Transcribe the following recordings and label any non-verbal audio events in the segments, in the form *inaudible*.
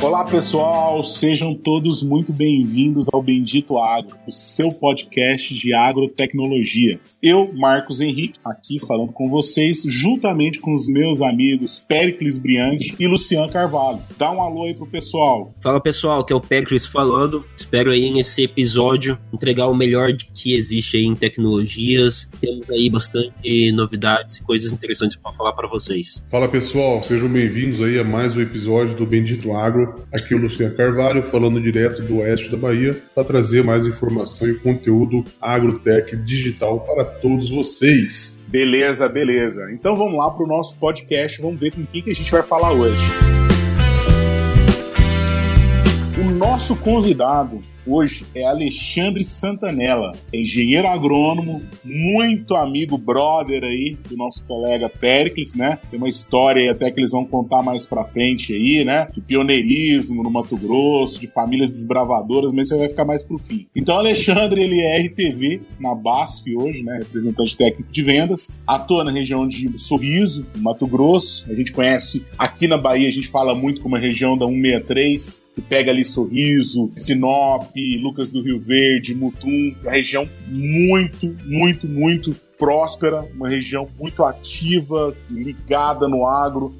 Olá pessoal, sejam todos muito bem-vindos ao Bendito Agro, o seu podcast de agrotecnologia. Eu, Marcos Henrique, aqui falando com vocês, juntamente com os meus amigos Pericles Briante e Luciano Carvalho. Dá um alô aí pro pessoal. Fala pessoal, que é o Pericles falando. Espero aí nesse episódio entregar o melhor que existe aí em tecnologias. Temos aí bastante novidades e coisas interessantes para falar para vocês. Fala pessoal, sejam bem-vindos aí a mais um episódio do Bendito Agro. Aqui o Luciano Carvalho, falando direto do oeste da Bahia, para trazer mais informação e conteúdo agrotech digital para todos vocês. Beleza, beleza. Então vamos lá para o nosso podcast, vamos ver com quem que a gente vai falar hoje. O nosso convidado hoje é Alexandre Santanella, engenheiro agrônomo, muito amigo, brother aí do nosso colega Pericles, né? Tem uma história aí até que eles vão contar mais pra frente aí, né? De pioneirismo no Mato Grosso, de famílias desbravadoras, mas isso vai ficar mais pro fim. Então, Alexandre, ele é RTV na BASF hoje, né? Representante técnico de vendas, atua na região de Sorriso, Mato Grosso. A gente conhece aqui na Bahia, a gente fala muito como a região da 163, que pega ali Sorriso, Sinop, Lucas do Rio Verde, Mutum, uma região muito, muito, muito próspera, uma região muito ativa, ligada no agro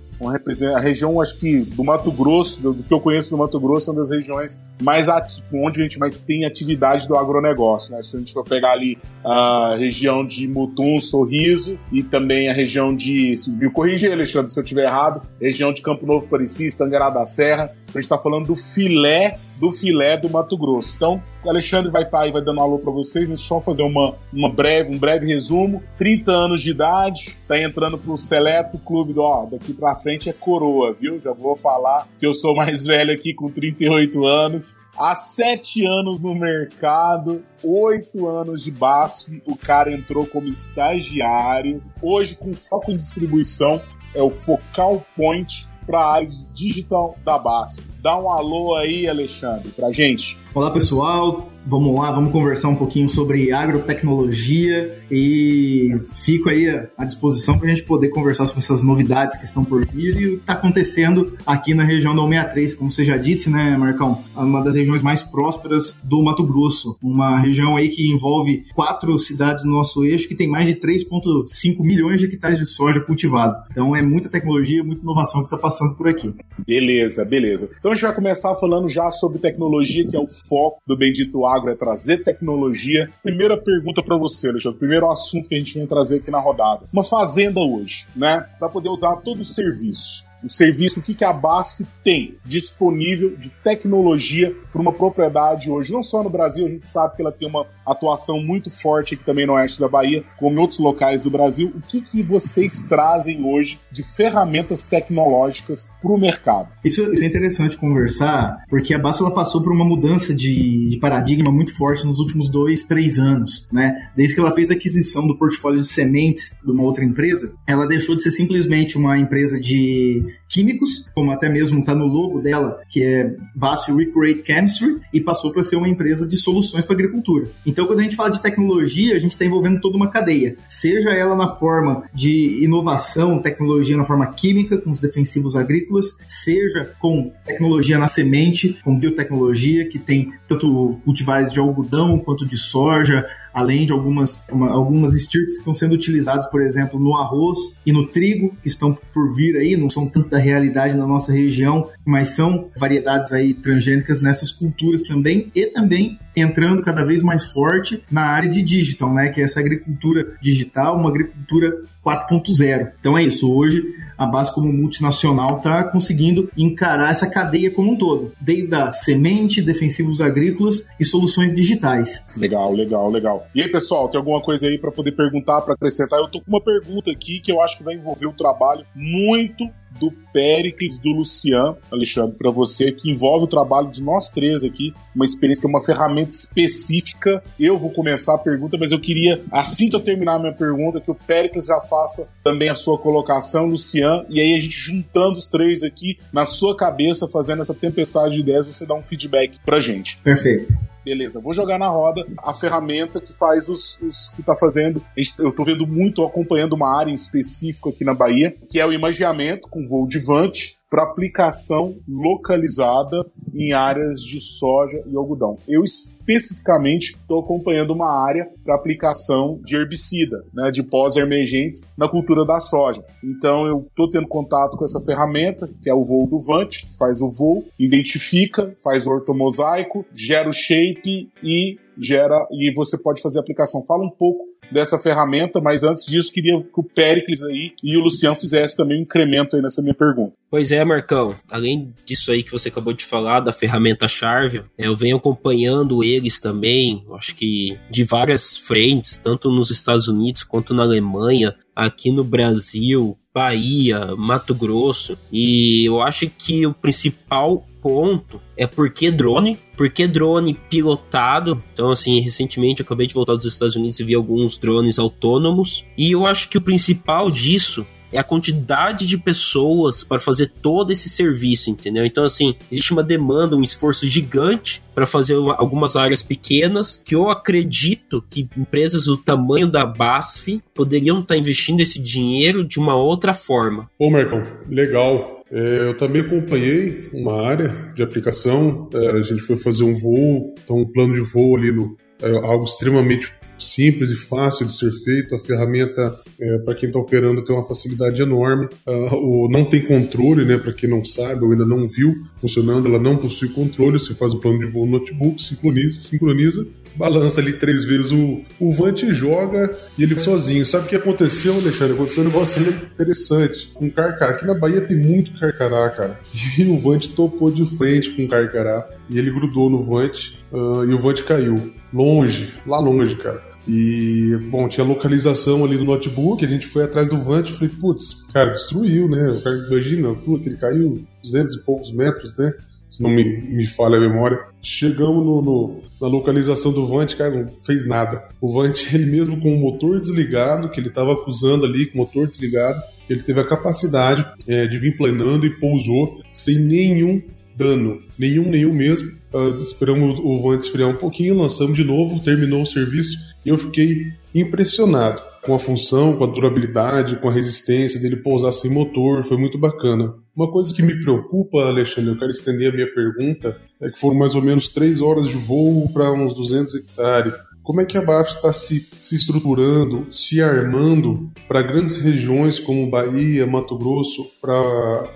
a região, acho que do Mato Grosso, do, que eu conheço do Mato Grosso, é uma das regiões mais onde a gente mais tem atividade do agronegócio. Né? Se a gente for pegar ali a região de Mutum, Sorriso e também a região de. Me corrija, Alexandre, se eu estiver errado, região de Campo Novo Parecis, Tangará da Serra. A gente está falando do filé do filé do Mato Grosso. Então, o Alexandre vai estar tá aí, vai dando um alô para vocês. Eu só fazer uma, uma breve, um breve resumo. 30 anos de idade, tá entrando pro seleto clube do, ó, daqui para frente é coroa, viu? Já vou falar que eu sou mais velho aqui com 38 anos. Há sete anos no mercado, oito anos de BASF, o cara entrou como estagiário. Hoje, com foco em distribuição, é o Focal Point para a área digital da BASF. Dá um alô aí, Alexandre, para gente. Olá, pessoal. Vamos lá, vamos conversar um pouquinho sobre agrotecnologia e fico aí à disposição para a gente poder conversar sobre essas novidades que estão por vir e o que está acontecendo aqui na região da 163, como você já disse, né, Marcão? Uma das regiões mais prósperas do Mato Grosso. Uma região aí que envolve quatro cidades no nosso eixo que tem mais de 3,5 milhões de hectares de soja cultivado. Então é muita tecnologia, muita inovação que está passando por aqui. Beleza, beleza. Então a gente vai começar falando já sobre tecnologia, que é o foco do Bendito Agro, é trazer tecnologia. Primeira pergunta para você, Alexandre. Primeiro assunto que a gente vem trazer aqui na rodada. Uma fazenda hoje, né? Para poder usar todo o serviço o serviço, o que, que a BASF tem disponível de tecnologia para uma propriedade hoje, não só no Brasil, a gente sabe que ela tem uma atuação muito forte aqui também no oeste da Bahia, como em outros locais do Brasil. O que, que vocês trazem hoje de ferramentas tecnológicas para o mercado? Isso, isso, é interessante conversar, porque a BASF ela passou por uma mudança de, de paradigma muito forte nos últimos dois, três anos. Né? Desde que ela fez a aquisição do portfólio de sementes de uma outra empresa, ela deixou de ser simplesmente uma empresa de químicos, como até mesmo está no logo dela, que é BASF Recreate Chemistry, e passou para ser uma empresa de soluções para agricultura. Então, quando a gente fala de tecnologia, a gente está envolvendo toda uma cadeia, seja ela na forma de inovação, tecnologia na forma química, com os defensivos agrícolas, seja com tecnologia na semente, com biotecnologia, que tem tanto cultivares de algodão quanto de soja, além de algumas, uma, algumas estirpes que estão sendo utilizadas, por exemplo, no arroz e no trigo, que estão por vir aí, não são tanto da realidade na nossa região, mas são variedades aí transgênicas nessas culturas também, e também entrando cada vez mais forte na área de digital, né, que é essa agricultura digital, uma agricultura 4.0. Então é isso, hoje a base como multinacional está conseguindo encarar essa cadeia como um todo, desde a semente, defensivos agrícolas e soluções digitais. Legal, legal, legal. E aí, pessoal, tem alguma coisa aí para poder perguntar, para acrescentar? Eu tô com uma pergunta aqui que eu acho que vai envolver um trabalho muito do Pericles do Lucian, Alexandre, para você, que envolve o trabalho de nós três aqui, uma experiência que é uma ferramenta específica. Eu vou começar a pergunta, mas eu queria, assim que eu terminar a minha pergunta, que o Pericles já faça também a sua colocação, Lucian, e aí a gente juntando os três aqui na sua cabeça, fazendo essa tempestade de ideias, você dá um feedback pra gente. Perfeito. Beleza, vou jogar na roda a ferramenta que faz os, os que tá fazendo. Eu tô vendo muito, acompanhando uma área em específico aqui na Bahia, que é o imagiamento com voo de vante para aplicação localizada em áreas de soja e algodão. Eu especificamente estou acompanhando uma área para aplicação de herbicida, né, de pós-emergentes na cultura da soja. Então eu estou tendo contato com essa ferramenta, que é o voo do Vant, que faz o voo, identifica, faz o ortomosaico, gera o shape e gera e você pode fazer a aplicação. Fala um pouco dessa ferramenta, mas antes disso, queria que o Pericles aí e o Luciano fizessem também um incremento aí nessa minha pergunta. Pois é, Marcão. Além disso aí que você acabou de falar, da ferramenta Charvel, eu venho acompanhando eles também, acho que de várias frentes, tanto nos Estados Unidos quanto na Alemanha, aqui no Brasil, Bahia, Mato Grosso, e eu acho que o principal ponto é por que drone? Por que drone pilotado? Então, assim, recentemente eu acabei de voltar dos Estados Unidos e vi alguns drones autônomos. E eu acho que o principal disso é a quantidade de pessoas para fazer todo esse serviço, entendeu? Então, assim, existe uma demanda, um esforço gigante para fazer uma, algumas áreas pequenas que eu acredito que empresas do tamanho da BASF poderiam estar tá investindo esse dinheiro de uma outra forma. Ô, Marcão, legal. É, eu também acompanhei uma área de aplicação. É, a gente foi fazer um voo, então um plano de voo ali no é, algo extremamente simples e fácil de ser feito. A ferramenta, é, para quem está operando, tem uma facilidade enorme. Uh, o, não tem controle, né? Para quem não sabe ou ainda não viu funcionando, ela não possui controle. Você faz o plano de voo no notebook, sincroniza, sincroniza balança ali três vezes o, o Vante joga e ele sozinho. Sabe o que aconteceu, Alexandre? Aconteceu um negócio interessante. Um carcará. Aqui na Bahia tem muito carcará, cara. E o Vante topou de frente com o carcará. E ele grudou no Vante uh, e o Vante caiu. Longe, lá longe, cara. E, bom, tinha localização ali do notebook, a gente foi atrás do Vant e falei, putz, cara, destruiu, né? O cara, imagina, que ele caiu 200 e poucos metros, né? Se não me, me falha a memória. Chegamos no, no, na localização do Vant, cara, não fez nada. O Vant, *laughs* ele mesmo com o motor desligado, que ele estava acusando ali, com o motor desligado, ele teve a capacidade é, de vir planando e pousou sem nenhum dano. Nenhum, nenhum mesmo. Uh, esperamos o Vant esfriar um pouquinho, lançamos de novo, terminou o serviço e eu fiquei impressionado com a função, com a durabilidade, com a resistência dele pousar sem motor, foi muito bacana. Uma coisa que me preocupa, Alexandre, eu quero estender a minha pergunta, é que foram mais ou menos três horas de voo para uns 200 hectares. Como é que a BAF está se, se estruturando, se armando para grandes regiões como Bahia, Mato Grosso, para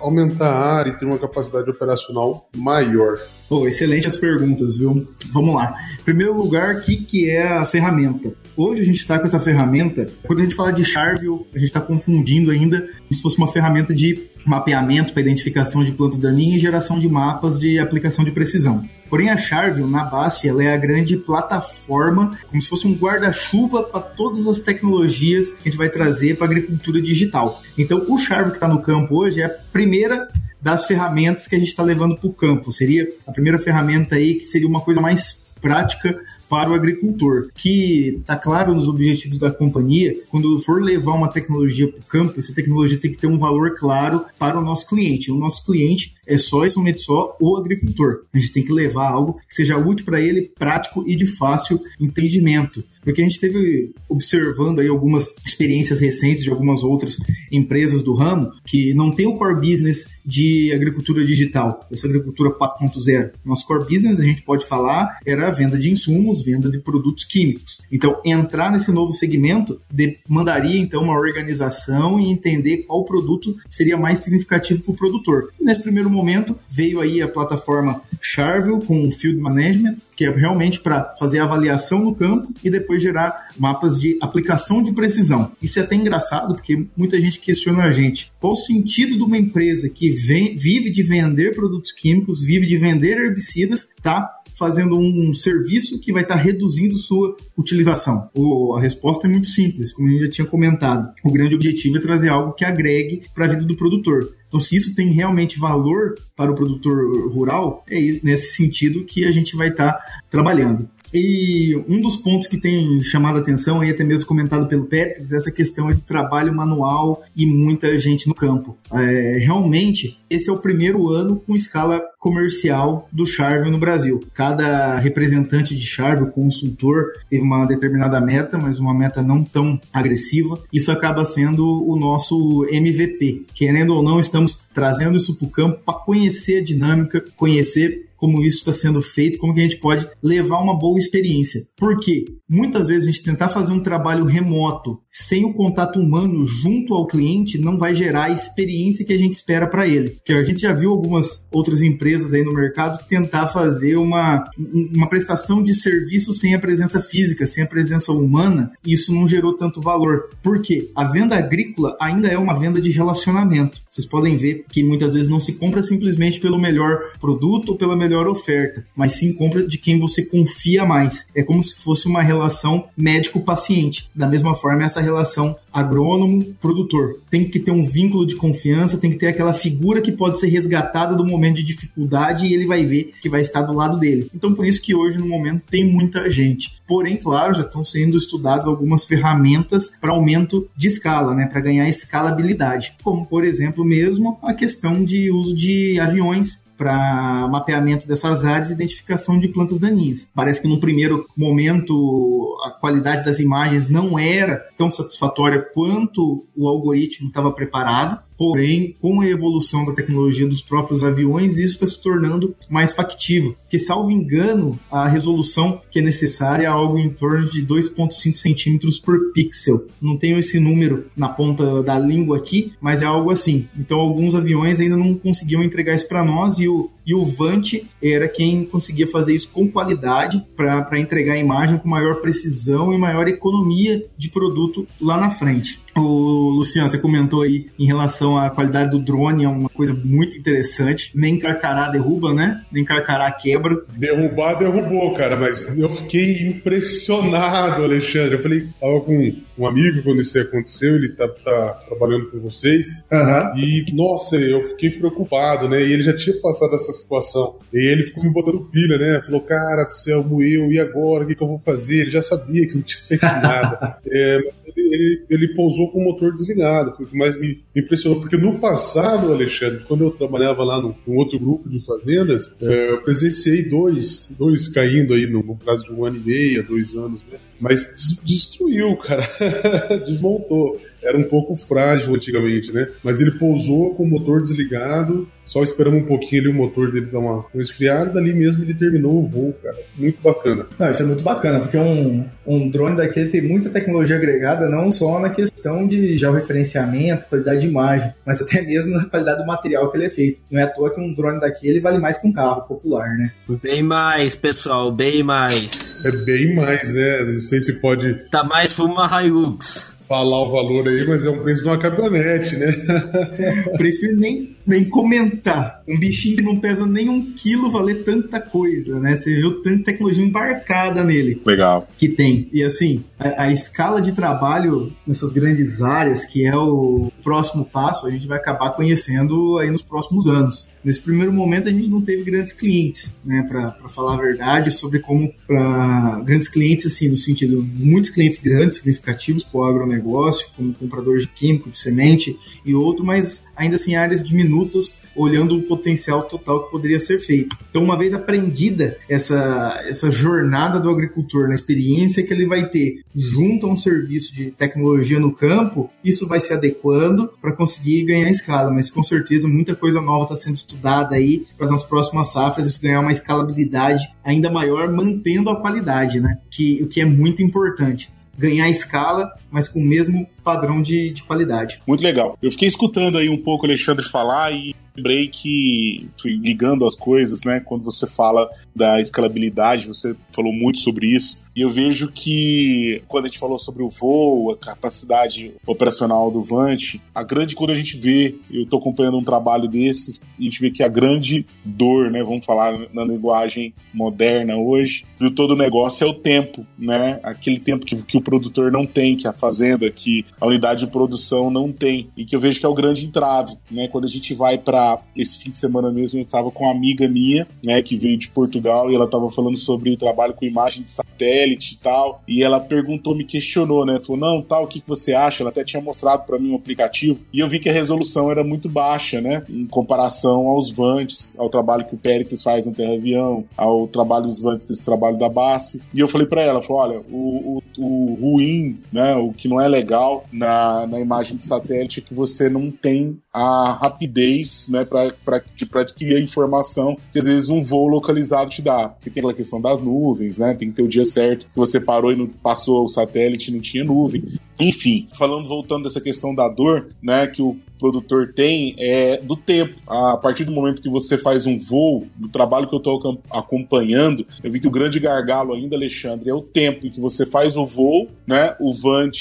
aumentar a área e ter uma capacidade operacional maior? Oh, excelente as perguntas, viu? Vamos lá. Em primeiro lugar, o que, que é a ferramenta? Hoje a gente está com essa ferramenta, quando a gente fala de Charville, a gente está confundindo ainda como se fosse uma ferramenta de mapeamento para identificação de plantas daninhas e geração de mapas de aplicação de precisão. Porém, a Charville, na BASF, ela é a grande plataforma, como se fosse um guarda-chuva para todas as tecnologias que a gente vai trazer para a agricultura digital. Então, o Charville que está no campo hoje é a primeira das ferramentas que a gente está levando para o campo. Seria a primeira ferramenta aí que seria uma coisa mais prática para o agricultor, que está claro nos objetivos da companhia, quando for levar uma tecnologia para o campo, essa tecnologia tem que ter um valor claro para o nosso cliente. O nosso cliente é só e somente só o agricultor. A gente tem que levar algo que seja útil para ele, prático e de fácil entendimento. Porque a gente teve observando aí algumas experiências recentes de algumas outras empresas do ramo que não tem o core business de agricultura digital, essa agricultura 4.0. Nosso core business, a gente pode falar, era a venda de insumos, venda de produtos químicos. Então, entrar nesse novo segmento demandaria então uma organização e entender qual produto seria mais significativo para o produtor. Nesse primeiro momento, veio aí a plataforma Charville com o Field Management, que é realmente para fazer avaliação no campo e depois gerar mapas de aplicação de precisão. Isso é até engraçado, porque muita gente questiona a gente qual o sentido de uma empresa que vem, vive de vender produtos químicos, vive de vender herbicidas, tá fazendo um serviço que vai estar reduzindo sua utilização? O, a resposta é muito simples, como a gente já tinha comentado. O grande objetivo é trazer algo que agregue para a vida do produtor. Então, se isso tem realmente valor para o produtor rural, é nesse sentido que a gente vai estar trabalhando. E um dos pontos que tem chamado a atenção, e até mesmo comentado pelo Pérez, é essa questão do trabalho manual e muita gente no campo. É, realmente, esse é o primeiro ano com escala comercial do Charvel no Brasil. Cada representante de Charvel, consultor, teve uma determinada meta, mas uma meta não tão agressiva. Isso acaba sendo o nosso MVP. Querendo ou não, estamos trazendo isso para o campo para conhecer a dinâmica, conhecer como isso está sendo feito, como que a gente pode levar uma boa experiência. Porque muitas vezes a gente tentar fazer um trabalho remoto sem o contato humano junto ao cliente não vai gerar a experiência que a gente espera para ele. Porque a gente já viu algumas outras empresas aí no mercado tentar fazer uma, uma prestação de serviço sem a presença física, sem a presença humana, e isso não gerou tanto valor. Por quê? A venda agrícola ainda é uma venda de relacionamento. Vocês podem ver que muitas vezes não se compra simplesmente pelo melhor produto ou pela melhor melhor oferta, mas sim compra de quem você confia mais. É como se fosse uma relação médico-paciente. Da mesma forma, essa relação agrônomo-produtor. Tem que ter um vínculo de confiança, tem que ter aquela figura que pode ser resgatada do momento de dificuldade e ele vai ver que vai estar do lado dele. Então, por isso que hoje, no momento, tem muita gente. Porém, claro, já estão sendo estudadas algumas ferramentas para aumento de escala, né, para ganhar escalabilidade, como, por exemplo, mesmo a questão de uso de aviões para mapeamento dessas áreas e identificação de plantas daninhas. Parece que no primeiro momento a qualidade das imagens não era tão satisfatória quanto o algoritmo estava preparado, Porém, com a evolução da tecnologia dos próprios aviões, isso está se tornando mais factível. Porque, salvo engano, a resolução que é necessária é algo em torno de 2,5 centímetros por pixel. Não tenho esse número na ponta da língua aqui, mas é algo assim. Então, alguns aviões ainda não conseguiam entregar isso para nós e o, e o Vant era quem conseguia fazer isso com qualidade para entregar a imagem com maior precisão e maior economia de produto lá na frente. O Luciano, você comentou aí em relação à qualidade do drone, é uma coisa muito interessante. Nem carcará derruba, né? Nem carcará quebra. Derrubar, derrubou, cara, mas eu fiquei impressionado, Alexandre. Eu falei, tava com um amigo quando isso aconteceu, ele tá, tá trabalhando com vocês. Uhum. E, nossa, eu fiquei preocupado, né? E ele já tinha passado essa situação. E ele ficou me botando pilha, né? Falou, cara do céu, moeu, e agora? O que, que eu vou fazer? Ele já sabia que não tinha feito nada. *laughs* é, ele, ele pousou com o motor desligado. Foi o que mais me impressionou. Porque no passado, Alexandre, quando eu trabalhava lá num, num outro grupo de fazendas, é, eu presenciei dois, dois caindo aí no, no prazo de um ano e meio, dois anos, né? Mas destruiu, cara. *laughs* Desmontou. Era um pouco frágil antigamente, né? Mas ele pousou com o motor desligado, só esperamos um pouquinho ali o motor dele dar uma, uma esfriada, dali mesmo ele terminou o voo, cara. Muito bacana. Não, isso é muito bacana, porque um, um drone daquele tem muita tecnologia agregada, não só na questão de georreferenciamento, qualidade de imagem, mas até mesmo na qualidade do material que ele é feito. Não é à toa que um drone daquele vale mais que um carro popular, né? Bem mais, pessoal, bem mais. É bem mais, né? Não sei se pode. Tá mais pra uma Hilux falar o valor aí, mas é um preço de uma caminhonete, né? *laughs* Prefiro nem, nem comentar. Um bichinho que não pesa nem um quilo valer tanta coisa, né? Você viu tanta tecnologia embarcada nele. Legal. Que tem. E assim, a, a escala de trabalho nessas grandes áreas, que é o próximo passo, a gente vai acabar conhecendo aí nos próximos anos. Nesse primeiro momento, a gente não teve grandes clientes, né, para falar a verdade, sobre como para grandes clientes, assim, no sentido, muitos clientes grandes, significativos para o agronegócio, como comprador de químico, de semente e outro, mas ainda assim áreas diminutas olhando o potencial total que poderia ser feito. Então, uma vez aprendida essa, essa jornada do agricultor, na experiência que ele vai ter junto a um serviço de tecnologia no campo, isso vai se adequando para conseguir ganhar escala. Mas com certeza muita coisa nova está sendo estudada aí para nas próximas safras isso ganhar uma escalabilidade ainda maior, mantendo a qualidade, né? Que, o que é muito importante ganhar escala, mas com o mesmo padrão de, de qualidade. Muito legal. Eu fiquei escutando aí um pouco o Alexandre falar e lembrei que, ligando as coisas, né, quando você fala da escalabilidade, você falou muito sobre isso. E eu vejo que quando a gente falou sobre o voo, a capacidade operacional do Vant, a grande quando a gente vê, eu estou acompanhando um trabalho desses, e a gente vê que a grande dor, né, vamos falar na linguagem moderna hoje, do todo o negócio é o tempo, né? Aquele tempo que, que o produtor não tem, que a fazenda, que a unidade de produção não tem, e que eu vejo que é o grande entrave, né? Quando a gente vai para esse fim de semana mesmo, eu estava com uma amiga minha, né, que veio de Portugal e ela estava falando sobre trabalho com imagem de satélite e tal, e ela perguntou, me questionou, né? Falou: "Não, tal, o que que você acha?" Ela até tinha mostrado para mim um aplicativo, e eu vi que a resolução era muito baixa, né, em comparação aos Vantes, ao trabalho que o Pericles faz no Terra Avião, ao trabalho dos Vantes desse trabalho da BASF. E eu falei para ela, falou: "Olha, o, o, o ruim, né, o que não é legal na, na imagem de satélite é que você não tem a rapidez né, para adquirir a informação que às vezes um voo localizado te dá. Porque tem aquela questão das nuvens, né? Tem que ter o dia certo que você parou e não passou o satélite não tinha nuvem. Enfim, falando, voltando dessa questão da dor, né, que o produtor tem é do tempo. A partir do momento que você faz um voo, do trabalho que eu estou acompanhando, eu vi que o grande gargalo ainda, Alexandre, é o tempo em que você faz o voo, né? O Vant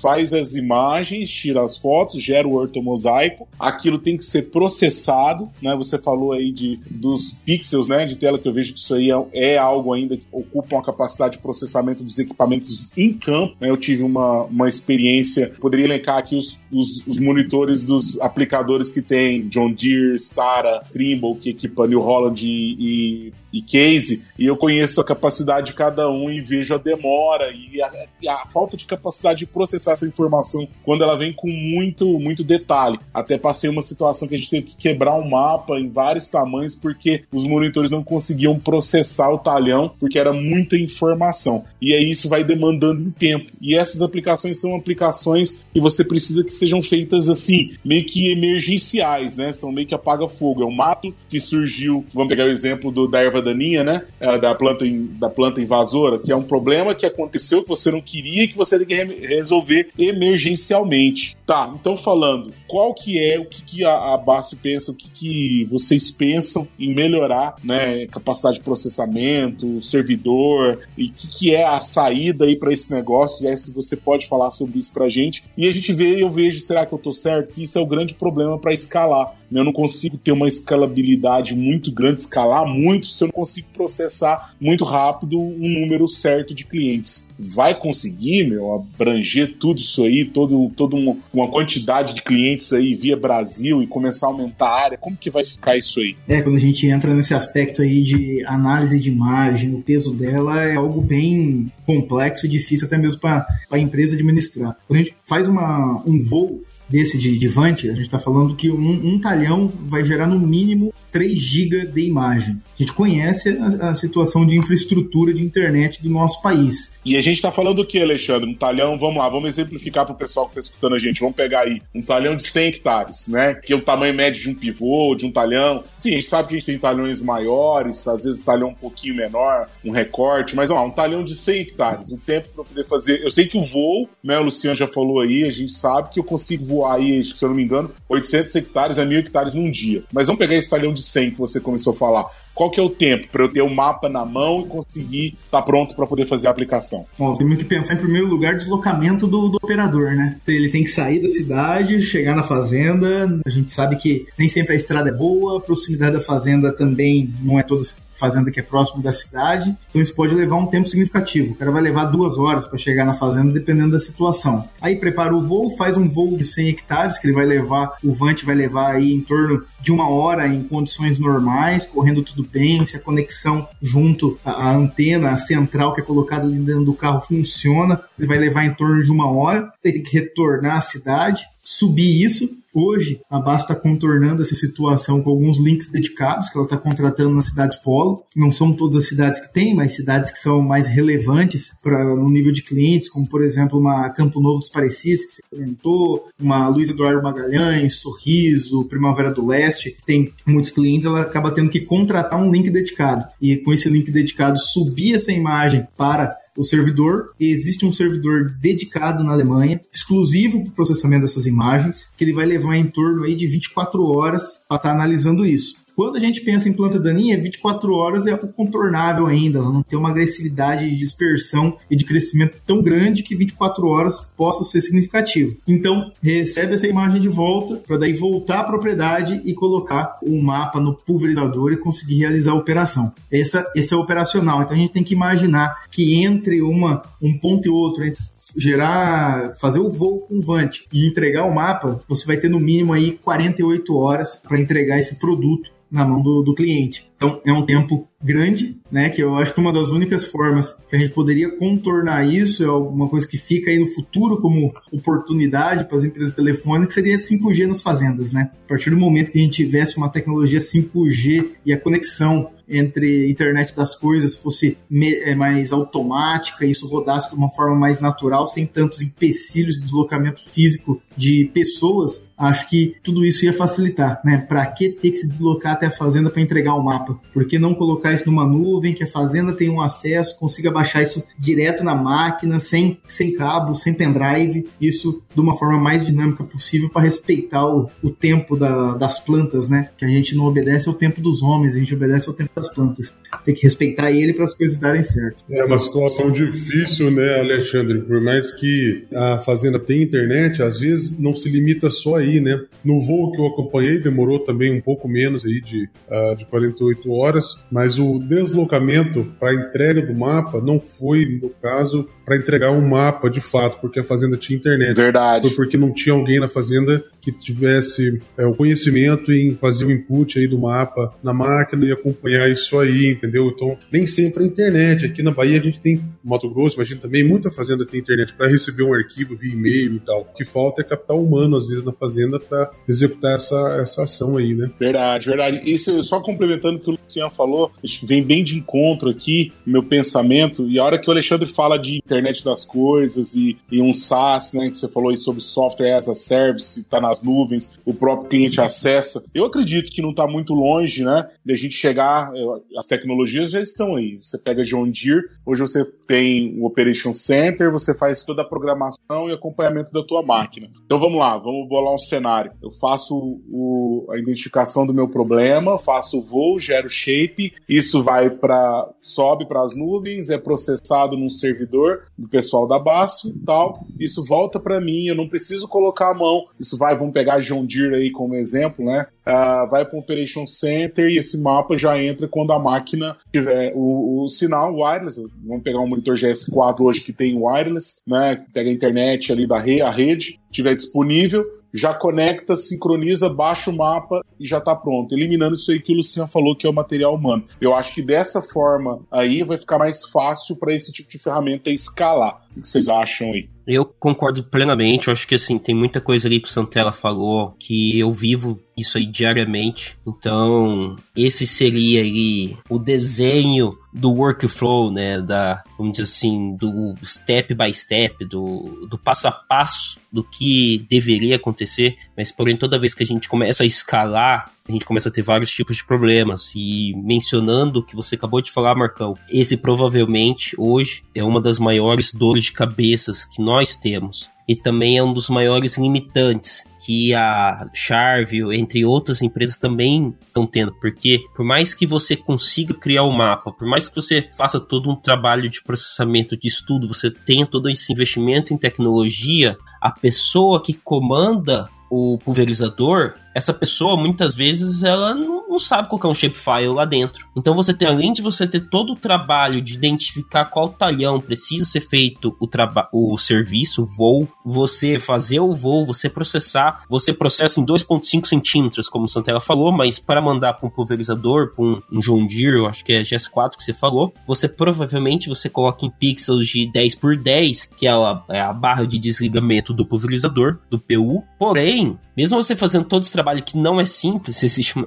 faz as imagens, tira as fotos, gera o ortomosaico, aquilo tem que ser processado, né? Você falou aí de, dos pixels, né, de tela, que eu vejo que isso aí é, é algo ainda que ocupa uma capacidade de processamento dos equipamentos em campo. Né? Eu tive uma, uma experiência, poderia elencar aqui os, os, os monitores dos aplicadores que tem John Deere, Stara, Trimble, que equipa New Holland e, e e case, e eu conheço a capacidade de cada um e vejo a demora e a, e a, falta de capacidade de processar essa informação quando ela vem com muito, muito detalhe. Até passei uma situação que a gente teve que quebrar um mapa em vários tamanhos porque os monitores não conseguiam processar o talhão porque era muita informação. E aí isso vai demandando em tempo. E essas aplicações são aplicações que você precisa que sejam feitas assim, meio que emergenciais, né? São meio que apaga-fogo. É um mato que surgiu, vamos pegar o exemplo do, da erva daninha, né? É, da planta, da planta invasora, que é um problema que aconteceu que você não queria e que você tem que resolver emergencialmente. Tá, então falando, qual que é, o que, que a, a pensa, o que, que vocês pensam em melhorar, né? Capacidade de processamento, servidor, e o que, que é a saída aí para esse negócio, é, se você pode falar sobre isso pra gente. E a gente vê, eu vejo, será que eu tô certo? Que isso é o grande problema para escalar. Eu não consigo ter uma escalabilidade muito grande, escalar muito, se eu não consigo processar muito rápido um número certo de clientes. Vai conseguir, meu, abranger tudo isso aí, todo, toda uma, quantidade de clientes aí via Brasil e começar a aumentar a área? Como que vai ficar isso aí? É, quando a gente entra nesse aspecto aí de análise de imagem, o peso dela é algo bem complexo e difícil até mesmo para a empresa administrar. Quando a gente faz uma, um voo desse de, de a gente está falando que um, um, talhão vai gerar no mínimo 3 GB de imagem. A gente conhece a, a, situação de infraestrutura de internet do nosso país. E a gente está falando o que, Alexandre? Um talhão, vamos lá, vamos exemplificar para o pessoal que está escutando a gente. Vamos pegar aí um talhão de 100 hectares, né? Que é o tamanho médio de um pivô, de um talhão. Sim, a gente sabe que a gente tem talhões maiores, às vezes talhão um pouquinho menor, um recorte, mas ó, um talhão de 100 hectares, o tempo para poder fazer. Eu sei que o voo, né? O Luciano já falou aí, a gente sabe que eu consigo voar aí, se eu não me engano, 800 hectares a 1000 hectares num dia. Mas vamos pegar esse talhão de 100 que você começou a falar qual que é o tempo para eu ter o mapa na mão e conseguir estar tá pronto para poder fazer a aplicação? Bom, temos que pensar em primeiro lugar deslocamento do, do, operador, né? Ele tem que sair da cidade, chegar na fazenda. A gente sabe que nem sempre a estrada é boa, a proximidade da fazenda também não é toda fazenda que é próximo da cidade, então isso pode levar um tempo significativo. O cara vai levar duas horas para chegar na fazenda, dependendo da situação. Aí prepara o voo, faz um voo de 100 hectares, que ele vai levar, o Vant vai levar aí em torno de uma hora em condições normais, correndo tudo bem, se a conexão junto à antena, central que é colocada ali dentro do carro funciona, ele vai levar em torno de uma hora, ele tem que retornar à cidade, subir isso, Hoje, a Basta está contornando essa situação com alguns links dedicados que ela está contratando nas cidades polo. Não são todas as cidades que tem, mas cidades que são mais relevantes para no nível de clientes, como por exemplo uma Campo Novo dos Parecis, que você comentou, uma Luiz Eduardo Magalhães, Sorriso, Primavera do Leste, tem muitos clientes, ela acaba tendo que contratar um link dedicado. E com esse link dedicado, subir essa imagem para o servidor, existe um servidor dedicado na Alemanha, exclusivo para o processamento dessas imagens, que ele vai levar em torno aí de 24 horas para estar tá analisando isso. Quando a gente pensa em planta daninha, 24 horas é contornável ainda, ela não tem uma agressividade de dispersão e de crescimento tão grande que 24 horas possa ser significativo. Então, recebe essa imagem de volta para daí voltar à propriedade e colocar o mapa no pulverizador e conseguir realizar a operação. Essa, esse é operacional. Então a gente tem que imaginar que entre uma, um ponto e outro, entre gerar, fazer o voo com o Vant e entregar o mapa, você vai ter no mínimo aí 48 horas para entregar esse produto na mão do, do cliente. Então é um tempo grande, né? Que eu acho que uma das únicas formas que a gente poderia contornar isso é alguma coisa que fica aí no futuro como oportunidade para as empresas telefônicas seria 5G nas fazendas, né? A partir do momento que a gente tivesse uma tecnologia 5G e a conexão entre internet das coisas fosse é, mais automática, isso rodasse de uma forma mais natural, sem tantos empecilhos de deslocamento físico de pessoas, acho que tudo isso ia facilitar, né? Para que ter que se deslocar até a fazenda para entregar o mapa? Por que não colocar isso numa nuvem que a fazenda tenha um acesso, consiga baixar isso direto na máquina, sem, sem cabo, sem pendrive, isso de uma forma mais dinâmica possível para respeitar o, o tempo da, das plantas, né? Que a gente não obedece ao tempo dos homens, a gente obedece ao tempo das plantas. Tem que respeitar ele para as coisas darem certo. É uma situação difícil, né, Alexandre? Por mais que a fazenda tenha internet, às vezes não se limita só aí, né? No voo que eu acompanhei, demorou também um pouco menos aí de, uh, de 48 horas, mas o deslocamento para a entrega do mapa não foi, no caso, para entregar um mapa de fato, porque a fazenda tinha internet. Verdade. Foi porque não tinha alguém na fazenda que tivesse é, o conhecimento em fazer o input aí do mapa na máquina e acompanhar isso aí, entendeu? Então, nem sempre a internet. Aqui na Bahia a gente tem, Mato Grosso, imagina também, muita fazenda tem internet para receber um arquivo via e-mail e tal. O que falta é capital humano, às vezes, na fazenda para executar essa, essa ação aí, né? Verdade, verdade. Isso, só complementando o que o Luciano falou, vem bem de encontro aqui, meu pensamento, e a hora que o Alexandre fala de internet das coisas e, e um SaaS, né, que você falou aí sobre software as a service, está nas nuvens, o próprio cliente acessa, eu acredito que não está muito longe, né, de a gente chegar, as tecnologias já estão aí. Você pega John Deere, hoje você tem o Operation Center, você faz toda a programação e acompanhamento da tua máquina. Então vamos lá, vamos bolar um cenário. Eu faço o, a identificação do meu problema, faço o voo, gero shape, isso vai para sobe para as nuvens, é processado num servidor do pessoal da BASF e tal. Isso volta para mim, eu não preciso colocar a mão. Isso vai, vamos pegar John Deere aí como exemplo, né? Uh, vai para o Operation Center e esse mapa já entra quando a máquina tiver o, o sinal wireless. Vamos pegar um monitor GS4 hoje que tem wireless, né? Pega a internet ali da rede, a rede, tiver disponível já conecta, sincroniza, baixa o mapa e já está pronto, eliminando isso aí que o Luciano falou que é o material humano. Eu acho que dessa forma aí vai ficar mais fácil para esse tipo de ferramenta escalar. O que vocês acham aí? Eu concordo plenamente. Eu acho que assim, tem muita coisa ali que o Santella falou que eu vivo isso aí diariamente. Então, esse seria ali o desenho do workflow, né, da, vamos dizer assim, do step by step, do, do passo a passo do que deveria acontecer, mas porém toda vez que a gente começa a escalar, a gente começa a ter vários tipos de problemas. E mencionando o que você acabou de falar, Marcão, esse provavelmente hoje é uma das maiores dores de cabeças que nós temos e também é um dos maiores limitantes que a Charvio, entre outras empresas, também estão tendo. Porque por mais que você consiga criar o um mapa, por mais que você faça todo um trabalho de processamento, de estudo, você tenha todo esse investimento em tecnologia, a pessoa que comanda o pulverizador, essa pessoa muitas vezes ela não, sabe qual é um shapefile lá dentro. Então você tem, além de você ter todo o trabalho de identificar qual talhão precisa ser feito o, o serviço, o voo, você fazer o voo, você processar, você processa em 2.5 centímetros, como o Santella falou, mas para mandar para um pulverizador, para um, um John Deere, eu acho que é GS4 que você falou, você provavelmente você coloca em pixels de 10 por 10, que é a, é a barra de desligamento do pulverizador, do PU. Porém, mesmo você fazendo todo esse trabalho que não é simples, existe uma,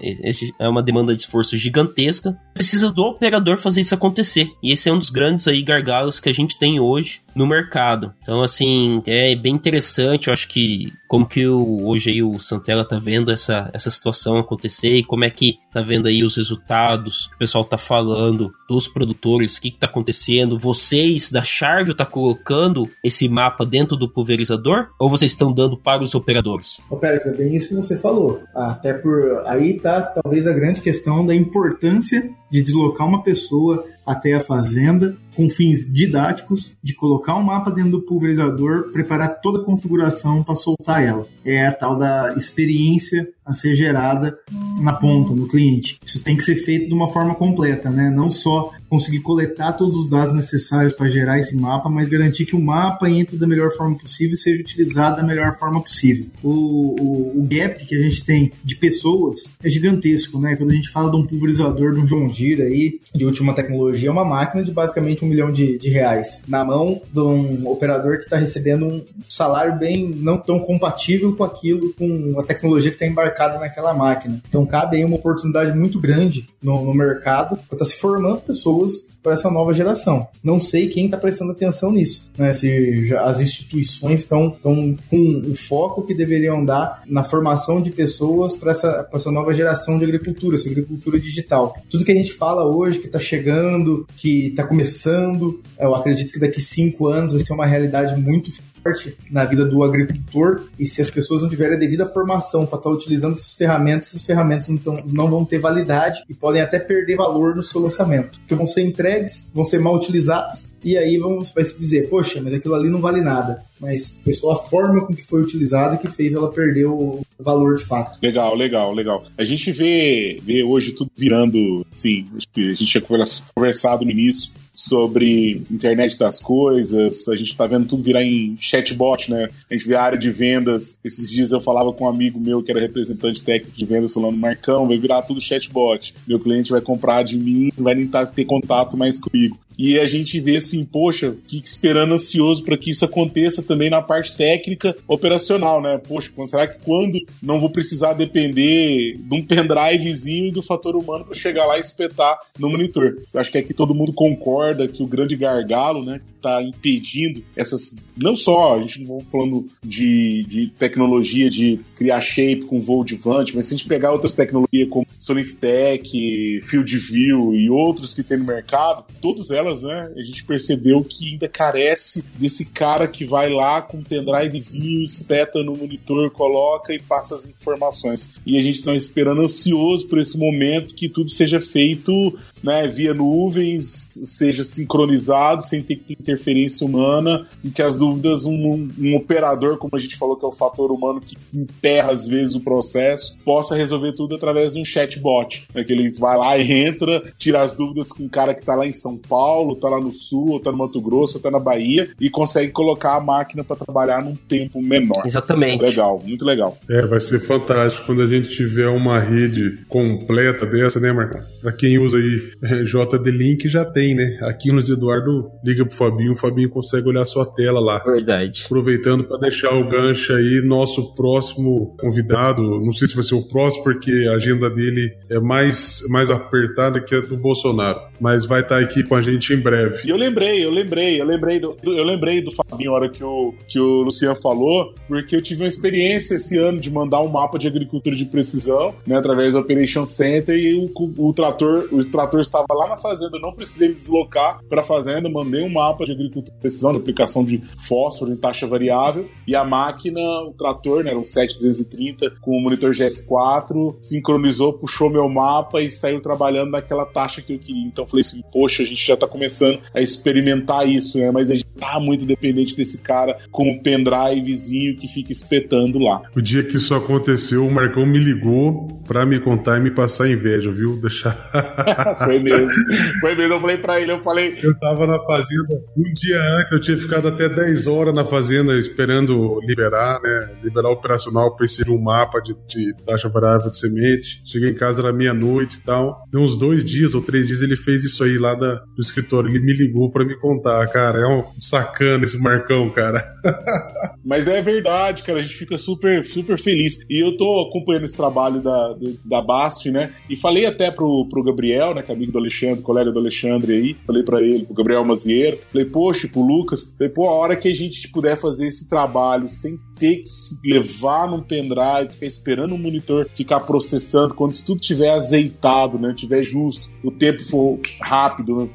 é uma demanda de esforço gigantesca, precisa do operador fazer isso acontecer. E esse é um dos grandes aí gargalos que a gente tem hoje no mercado. Então, assim, é bem interessante, eu acho que como que o, hoje aí o Santella tá vendo essa, essa situação acontecer e como é que tá vendo aí os resultados, o pessoal tá falando dos produtores, o que, que tá acontecendo, vocês da Charvio tá colocando esse mapa dentro do pulverizador ou vocês estão dando para os operadores? Ô Pérez, é bem isso que você falou. Até por aí tá talvez a grande questão da importância de deslocar uma pessoa até a fazenda com fins didáticos, de colocar um mapa dentro do pulverizador, preparar toda a configuração para soltar ela. É a tal da experiência a ser gerada na ponta, no cliente. Isso tem que ser feito de uma forma completa, né? Não só conseguir coletar todos os dados necessários para gerar esse mapa, mas garantir que o mapa entre da melhor forma possível e seja utilizado da melhor forma possível. O, o, o, gap que a gente tem de pessoas é gigantesco, né? Quando a gente fala de um pulverizador, de um John Deere aí, de última tecnologia, é uma máquina de basicamente um milhão de, de reais na mão de um operador que está recebendo um salário bem não tão compatível com aquilo, com a tecnologia que está embarcada naquela máquina. Então cabe aí uma oportunidade muito grande no, no mercado para estar tá se formando pessoas para essa nova geração. Não sei quem está prestando atenção nisso, né? Se as instituições estão com o foco que deveriam dar na formação de pessoas para essa, essa nova geração de agricultura, essa agricultura digital. Tudo que a gente fala hoje, que está chegando, que está começando, eu acredito que daqui cinco anos vai ser uma realidade muito forte na vida do agricultor e se as pessoas não tiverem a devida formação para estar tá utilizando essas ferramentas, essas ferramentas não, tão, não vão ter validade e podem até perder valor no seu lançamento, porque vão ser entregues, vão ser mal utilizadas e aí vão, vai se dizer, poxa, mas aquilo ali não vale nada. Mas foi só a forma com que foi utilizada que fez ela perder o valor de fato. Legal, legal, legal. A gente vê, vê hoje tudo virando, sim, a gente tinha conversado no início, sobre internet das coisas, a gente está vendo tudo virar em chatbot, né? A gente vê a área de vendas. Esses dias eu falava com um amigo meu que era representante técnico de vendas, falando: Marcão, vai virar tudo chatbot. Meu cliente vai comprar de mim, não vai nem tá, ter contato mais comigo. E a gente vê assim, poxa, fica esperando ansioso para que isso aconteça também na parte técnica operacional, né? Poxa, será que quando não vou precisar depender de um pendrivezinho e do fator humano para chegar lá e espetar no monitor? Eu acho que aqui todo mundo concorda que o grande gargalo, né, está impedindo essas. Não só, a gente não está falando de, de tecnologia de criar shape com voo de vante, mas se a gente pegar outras tecnologias como Soniftech, Field View e outros que tem no mercado, todas elas delas, né, a gente percebeu que ainda carece desse cara que vai lá com um pendrivezinho, espeta no monitor, coloca e passa as informações. E a gente está esperando ansioso por esse momento que tudo seja feito né, via nuvens, seja sincronizado, sem ter interferência humana, e que as dúvidas, um, um, operador, como a gente falou, que é o fator humano que emperra às vezes o processo, possa resolver tudo através de um chatbot. Né, que ele vai lá e entra, tira as dúvidas com um cara que está lá em São Paulo, está lá no Sul, ou tá no Mato Grosso, ou tá na Bahia, e consegue colocar a máquina para trabalhar num tempo menor. Exatamente. Legal, muito legal. É, vai ser fantástico quando a gente tiver uma rede completa dessa, né, Marcão? Para quem usa aí JD Link já tem, né? Aqui nos Eduardo liga pro Fabinho, o Fabinho consegue olhar sua tela lá. Verdade. Aproveitando para deixar o gancho aí, nosso próximo convidado, não sei se vai ser o próximo, porque a agenda dele é mais, mais apertada que a do Bolsonaro, mas vai estar tá aqui com a gente em breve. E eu lembrei, eu lembrei, eu lembrei do, eu lembrei do Fabinho na hora que o, que o Luciano falou, porque eu tive uma experiência esse ano de mandar um mapa de agricultura de precisão, né, através do Operation Center e o, o trator, o trator estava lá na fazenda, não precisei deslocar para a fazenda, mandei um mapa de agricultura de precisão, de aplicação de fósforo em taxa variável, e a máquina, o trator, né, era um 7230 com o monitor GS4, sincronizou, puxou meu mapa e saiu trabalhando naquela taxa que eu queria. Então eu falei assim, poxa, a gente já está começando a experimentar isso, né, mas a gente tá muito dependente desse cara com um pendrivezinho que fica espetando lá. O dia que isso aconteceu, o Marcão me ligou para me contar e me passar inveja, viu? Deixar. *laughs* Foi mesmo. Foi mesmo. Eu falei pra ele, eu falei. Eu tava na fazenda um dia antes, eu tinha ficado até 10 horas na fazenda esperando liberar, né? Liberar operacional pra inserir um mapa de, de taxa variável de semente. Cheguei em casa era meia-noite e tal. Deu uns dois dias ou três dias ele fez isso aí lá da, do escritório Ele me ligou para me contar, cara. É um sacana esse Marcão, cara. *laughs* Mas é verdade, cara. A gente fica super, super feliz. E eu tô acompanhando esse trabalho da, da BASF, né? E falei até pro, pro Gabriel, né? Que é amigo do Alexandre, colega do Alexandre aí. Falei para ele, pro Gabriel Mazieiro. Falei, poxa, pro Lucas. Falei, pô, a hora que a gente puder fazer esse trabalho sem ter que se levar num pendrive, ficar esperando o monitor ficar processando, quando isso tudo tiver azeitado, né? Tiver justo, o tempo for rápido, né?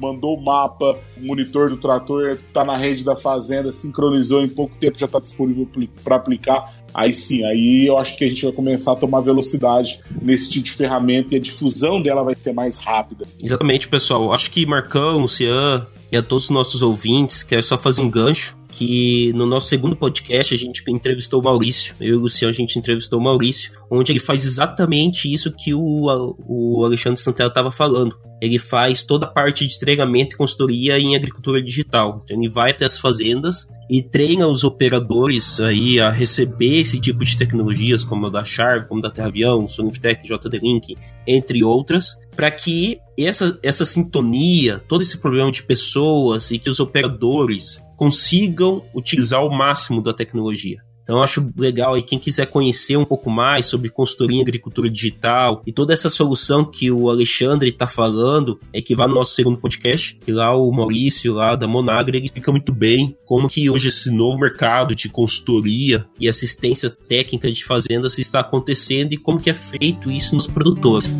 Mandou o mapa, o monitor do trator tá na rede da fazenda, sincronizou em pouco tempo, já tá disponível para aplicar. Aí sim, aí eu acho que a gente vai começar a tomar velocidade nesse tipo de ferramenta e a difusão dela vai ser mais rápida. Exatamente, pessoal. Acho que Marcão, Cian e a todos os nossos ouvintes, quero só fazer um gancho que no nosso segundo podcast a gente entrevistou o Maurício. Eu e o Luciano a gente entrevistou o Maurício, onde ele faz exatamente isso que o, o Alexandre Santella estava falando. Ele faz toda a parte de treinamento e consultoria em agricultura digital. Então ele vai até as fazendas e treina os operadores aí a receber esse tipo de tecnologias, como a da Sharp, como da TerraVião, Soniftech, JD-Link, entre outras, para que essa, essa sintonia, todo esse problema de pessoas e que os operadores consigam utilizar o máximo da tecnologia. Então eu acho legal aí quem quiser conhecer um pouco mais sobre consultoria em agricultura digital e toda essa solução que o Alexandre está falando, é que vá no nosso segundo podcast, que lá o Maurício lá da Monagra ele explica muito bem como que hoje esse novo mercado de consultoria e assistência técnica de fazendas está acontecendo e como que é feito isso nos produtores.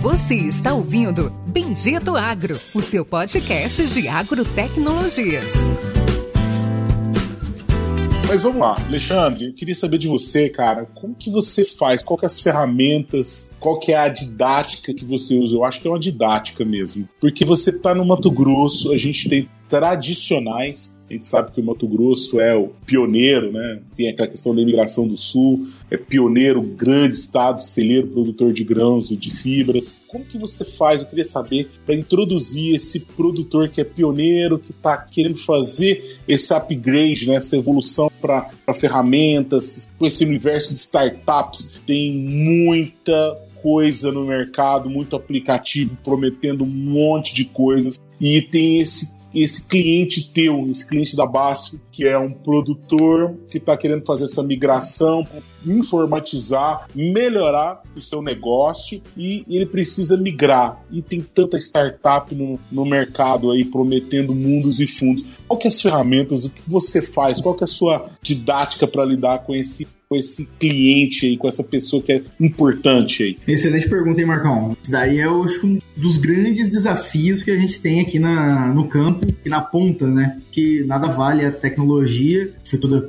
Você está ouvindo Bendito Agro, o seu podcast de agrotecnologias. Mas vamos lá, Alexandre, eu queria saber de você, cara, como que você faz, qual que é as ferramentas, qual que é a didática que você usa? Eu acho que é uma didática mesmo, porque você está no Mato Grosso, a gente tem tradicionais a gente sabe que o Mato Grosso é o pioneiro, né? Tem aquela questão da imigração do sul, é pioneiro, grande estado, celeiro, produtor de grãos e de fibras. Como que você faz? Eu queria saber para introduzir esse produtor que é pioneiro, que está querendo fazer esse upgrade, né? Essa evolução para ferramentas, com esse universo de startups. Tem muita coisa no mercado, muito aplicativo prometendo um monte de coisas e tem esse esse cliente teu, esse cliente da Basf, que é um produtor que está querendo fazer essa migração, informatizar, melhorar o seu negócio e ele precisa migrar. E tem tanta startup no, no mercado aí prometendo mundos e fundos. Qual que é as ferramentas? O que você faz? Qual que é a sua didática para lidar com esse com esse cliente aí, com essa pessoa que é importante aí? Excelente pergunta, hein, Marcão? Isso daí é, eu acho, um dos grandes desafios que a gente tem aqui na, no campo e na ponta, né? Que nada vale a tecnologia, foi, toda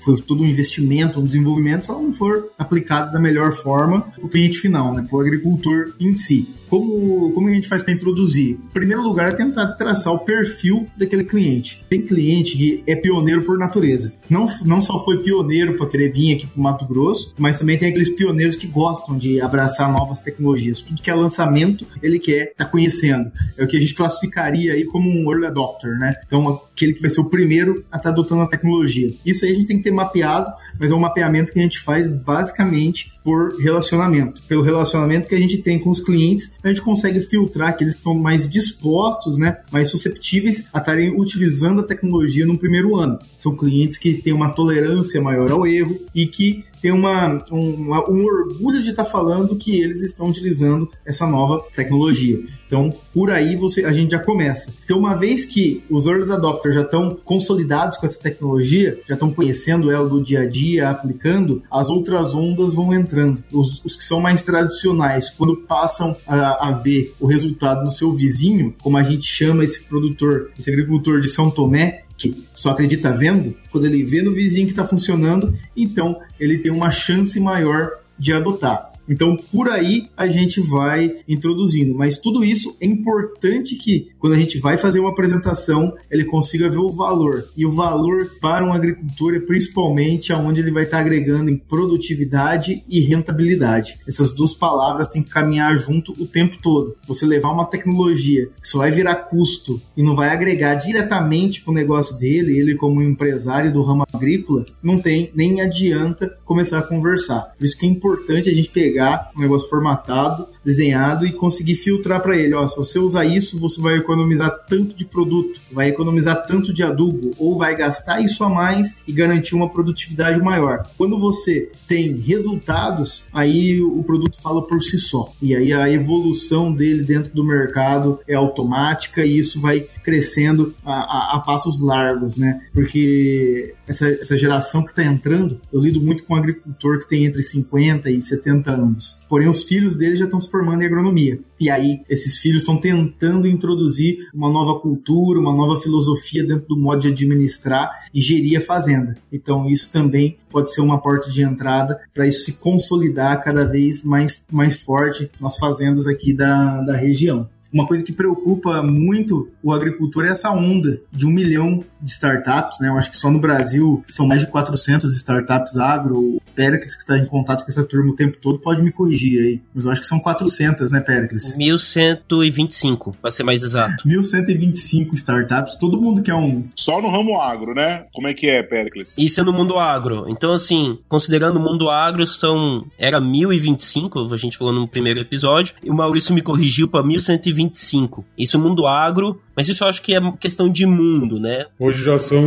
foi todo um investimento, um desenvolvimento, se ela não for aplicado da melhor forma para o cliente final, né? Para o agricultor em si. Como, como a gente faz para introduzir? Em primeiro lugar, é tentar traçar o perfil daquele cliente. Tem cliente que é pioneiro por natureza. Não, não só foi pioneiro para querer vir aqui para o Mato Grosso, mas também tem aqueles pioneiros que gostam de abraçar novas tecnologias. Tudo que é lançamento, ele quer estar tá conhecendo. É o que a gente classificaria aí como um early adopter, né? Então, aquele que vai ser o primeiro a estar adotando a tecnologia. Isso aí a gente tem que ter mapeado, mas é um mapeamento que a gente faz basicamente por relacionamento. Pelo relacionamento que a gente tem com os clientes, a gente consegue filtrar aqueles que estão mais dispostos, né, mais susceptíveis a estarem utilizando a tecnologia no primeiro ano. São clientes que têm uma tolerância maior ao erro e que tem uma, um, um orgulho de estar falando que eles estão utilizando essa nova tecnologia. Então, por aí você, a gente já começa. Então, uma vez que os early adopters já estão consolidados com essa tecnologia, já estão conhecendo ela do dia a dia, aplicando, as outras ondas vão entrando. Os, os que são mais tradicionais, quando passam a, a, ver o resultado no seu vizinho, como a gente chama esse produtor, esse agricultor de São Tomé, que só acredita vendo, quando ele vê no vizinho que está funcionando, então ele tem uma chance maior de adotar. Então, por aí a gente vai introduzindo. Mas tudo isso é importante que, quando a gente vai fazer uma apresentação, ele consiga ver o valor. E o valor para um agricultor é principalmente aonde ele vai estar agregando em produtividade e rentabilidade. Essas duas palavras têm que caminhar junto o tempo todo. Você levar uma tecnologia que só vai virar custo e não vai agregar diretamente para o negócio dele, ele como empresário do ramo agrícola, não tem nem adianta começar a conversar. Por isso que é importante a gente pegar pegar um negócio formatado, desenhado e conseguir filtrar para ele. Ó, se você usar isso, você vai economizar tanto de produto, vai economizar tanto de adubo, ou vai gastar isso a mais e garantir uma produtividade maior. Quando você tem resultados, aí o produto fala por si só. E aí a evolução dele dentro do mercado é automática e isso vai crescendo a, a, a passos largos, né? Porque essa, essa geração que está entrando, eu lido muito com um agricultor que tem entre 50 e 70 anos. Porém, os filhos dele já estão se formando em agronomia. E aí, esses filhos estão tentando introduzir uma nova cultura, uma nova filosofia dentro do modo de administrar e gerir a fazenda. Então, isso também pode ser uma porta de entrada para isso se consolidar cada vez mais, mais forte nas fazendas aqui da, da região. Uma coisa que preocupa muito o agricultor é essa onda de um milhão de startups, né? Eu acho que só no Brasil são mais de 400 startups agro. O Pericles, que está em contato com essa turma o tempo todo, pode me corrigir aí. Mas eu acho que são 400, né, Pericles? 1125, para ser mais exato. 1125 startups. Todo mundo quer um. Só no ramo agro, né? Como é que é, Pericles? Isso é no mundo agro. Então, assim, considerando o mundo agro, são. Era 1025, a gente falou no primeiro episódio. E o Maurício me corrigiu para 1125. Isso é mundo agro mas isso eu acho que é questão de mundo, né? Hoje já são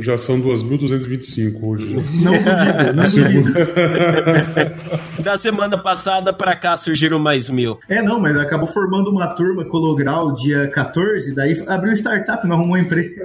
já são 2.225 hoje. *laughs* Não duvido, não duvido. *laughs* da semana passada para cá surgiram mais mil. É, não, mas acabou formando uma turma Colograu dia 14, daí abriu startup, não arrumou emprego. *laughs*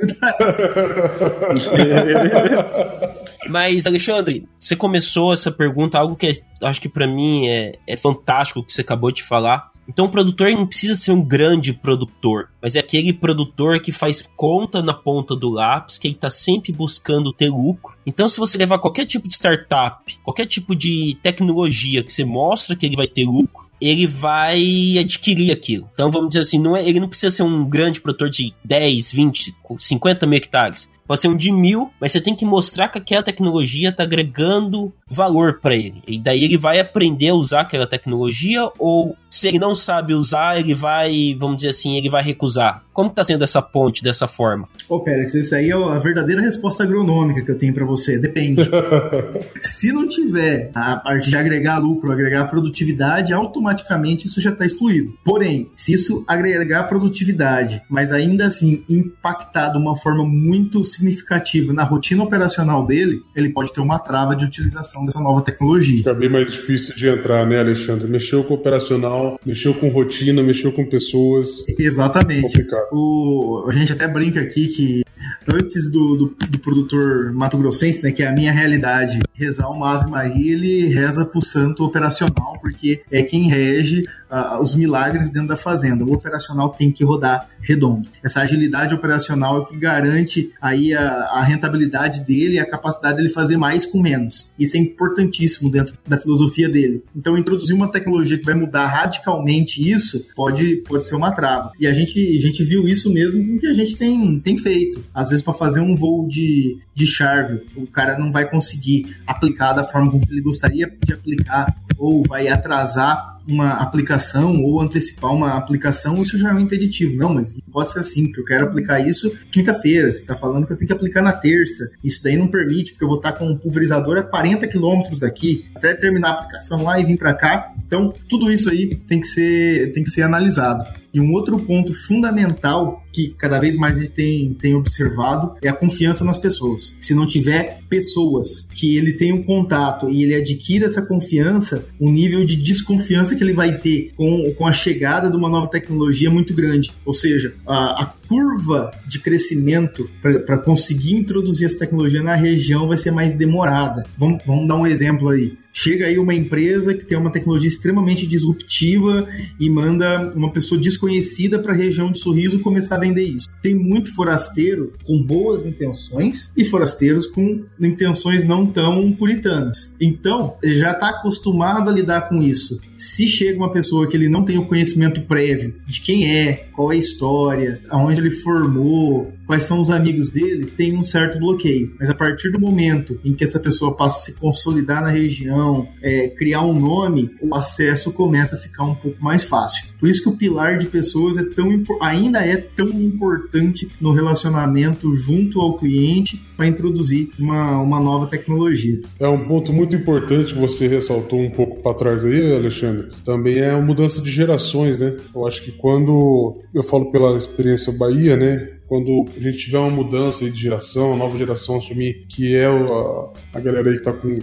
Mas, Alexandre, você começou essa pergunta, algo que é, acho que para mim é, é fantástico que você acabou de falar, então o produtor não precisa ser um grande produtor, mas é aquele produtor que faz conta na ponta do lápis, que ele está sempre buscando ter lucro. Então se você levar qualquer tipo de startup, qualquer tipo de tecnologia que você mostra que ele vai ter lucro, ele vai adquirir aquilo. Então vamos dizer assim, não é, ele não precisa ser um grande produtor de 10, 20, 50 mil hectares. Pode ser um de mil, mas você tem que mostrar que aquela tecnologia está agregando valor para ele. E daí ele vai aprender a usar aquela tecnologia ou se ele não sabe usar, ele vai, vamos dizer assim, ele vai recusar. Como está sendo essa ponte dessa forma? Ô, Pérez, isso aí é a verdadeira resposta agronômica que eu tenho para você. Depende. *laughs* se não tiver a parte de agregar lucro, agregar produtividade, automaticamente isso já está excluído. Porém, se isso agregar produtividade, mas ainda assim impactar de uma forma muito significativa na rotina operacional dele, ele pode ter uma trava de utilização dessa nova tecnologia. Fica bem mais difícil de entrar, né, Alexandre? Mexeu com o operacional, mexeu com rotina, mexeu com pessoas. Exatamente. Complicado. O, a gente até brinca aqui que antes do, do, do, produtor Mato Grossense, né, que é a minha realidade, rezar uma Ave Maria, ele reza pro santo operacional, porque é quem rege uh, os milagres dentro da fazenda. O operacional tem que rodar redondo. Essa agilidade operacional é o que garante aí a, a rentabilidade dele e a capacidade dele fazer mais com menos. Isso é importantíssimo dentro da filosofia dele. Então, introduzir uma tecnologia que vai mudar radicalmente isso pode, pode ser uma trava. E a gente, a gente viu isso mesmo com o que a gente tem, tem feito. Às vezes, para fazer um voo de, de Charvel, o cara não vai conseguir aplicar da forma como ele gostaria de aplicar, ou vai atrasar uma aplicação ou antecipar uma aplicação, isso já é um impeditivo. Não, mas não pode ser assim, porque eu quero aplicar isso quinta-feira. Você está falando que eu tenho que aplicar na terça. Isso daí não permite, porque eu vou estar com um pulverizador a 40 quilômetros daqui, até terminar a aplicação lá e vir para cá. Então, tudo isso aí tem que ser, tem que ser analisado. E um outro ponto fundamental que cada vez mais a gente tem, tem observado é a confiança nas pessoas. Se não tiver pessoas que ele tenha um contato e ele adquira essa confiança, o nível de desconfiança que ele vai ter com, com a chegada de uma nova tecnologia é muito grande. Ou seja, a, a curva de crescimento para conseguir introduzir essa tecnologia na região vai ser mais demorada. Vamos, vamos dar um exemplo aí. Chega aí uma empresa que tem uma tecnologia extremamente disruptiva e manda uma pessoa desconhecida para a região de Sorriso começar a vender isso. Tem muito forasteiro com boas intenções e forasteiros com intenções não tão puritanas. Então, já está acostumado a lidar com isso. Se chega uma pessoa que ele não tem o conhecimento prévio de quem é, qual é a história, aonde ele formou, quais são os amigos dele, tem um certo bloqueio. Mas a partir do momento em que essa pessoa passa a se consolidar na região, é, criar um nome, o acesso começa a ficar um pouco mais fácil. Por isso que o pilar de pessoas é tão ainda é tão importante no relacionamento junto ao cliente para introduzir uma, uma nova tecnologia. É um ponto muito importante que você ressaltou um pouco para trás aí, Alexandre. Também é a mudança de gerações, né? Eu acho que quando eu falo pela experiência Bahia, né? quando a gente tiver uma mudança de geração, nova geração assumir que é a, a galera aí que tá com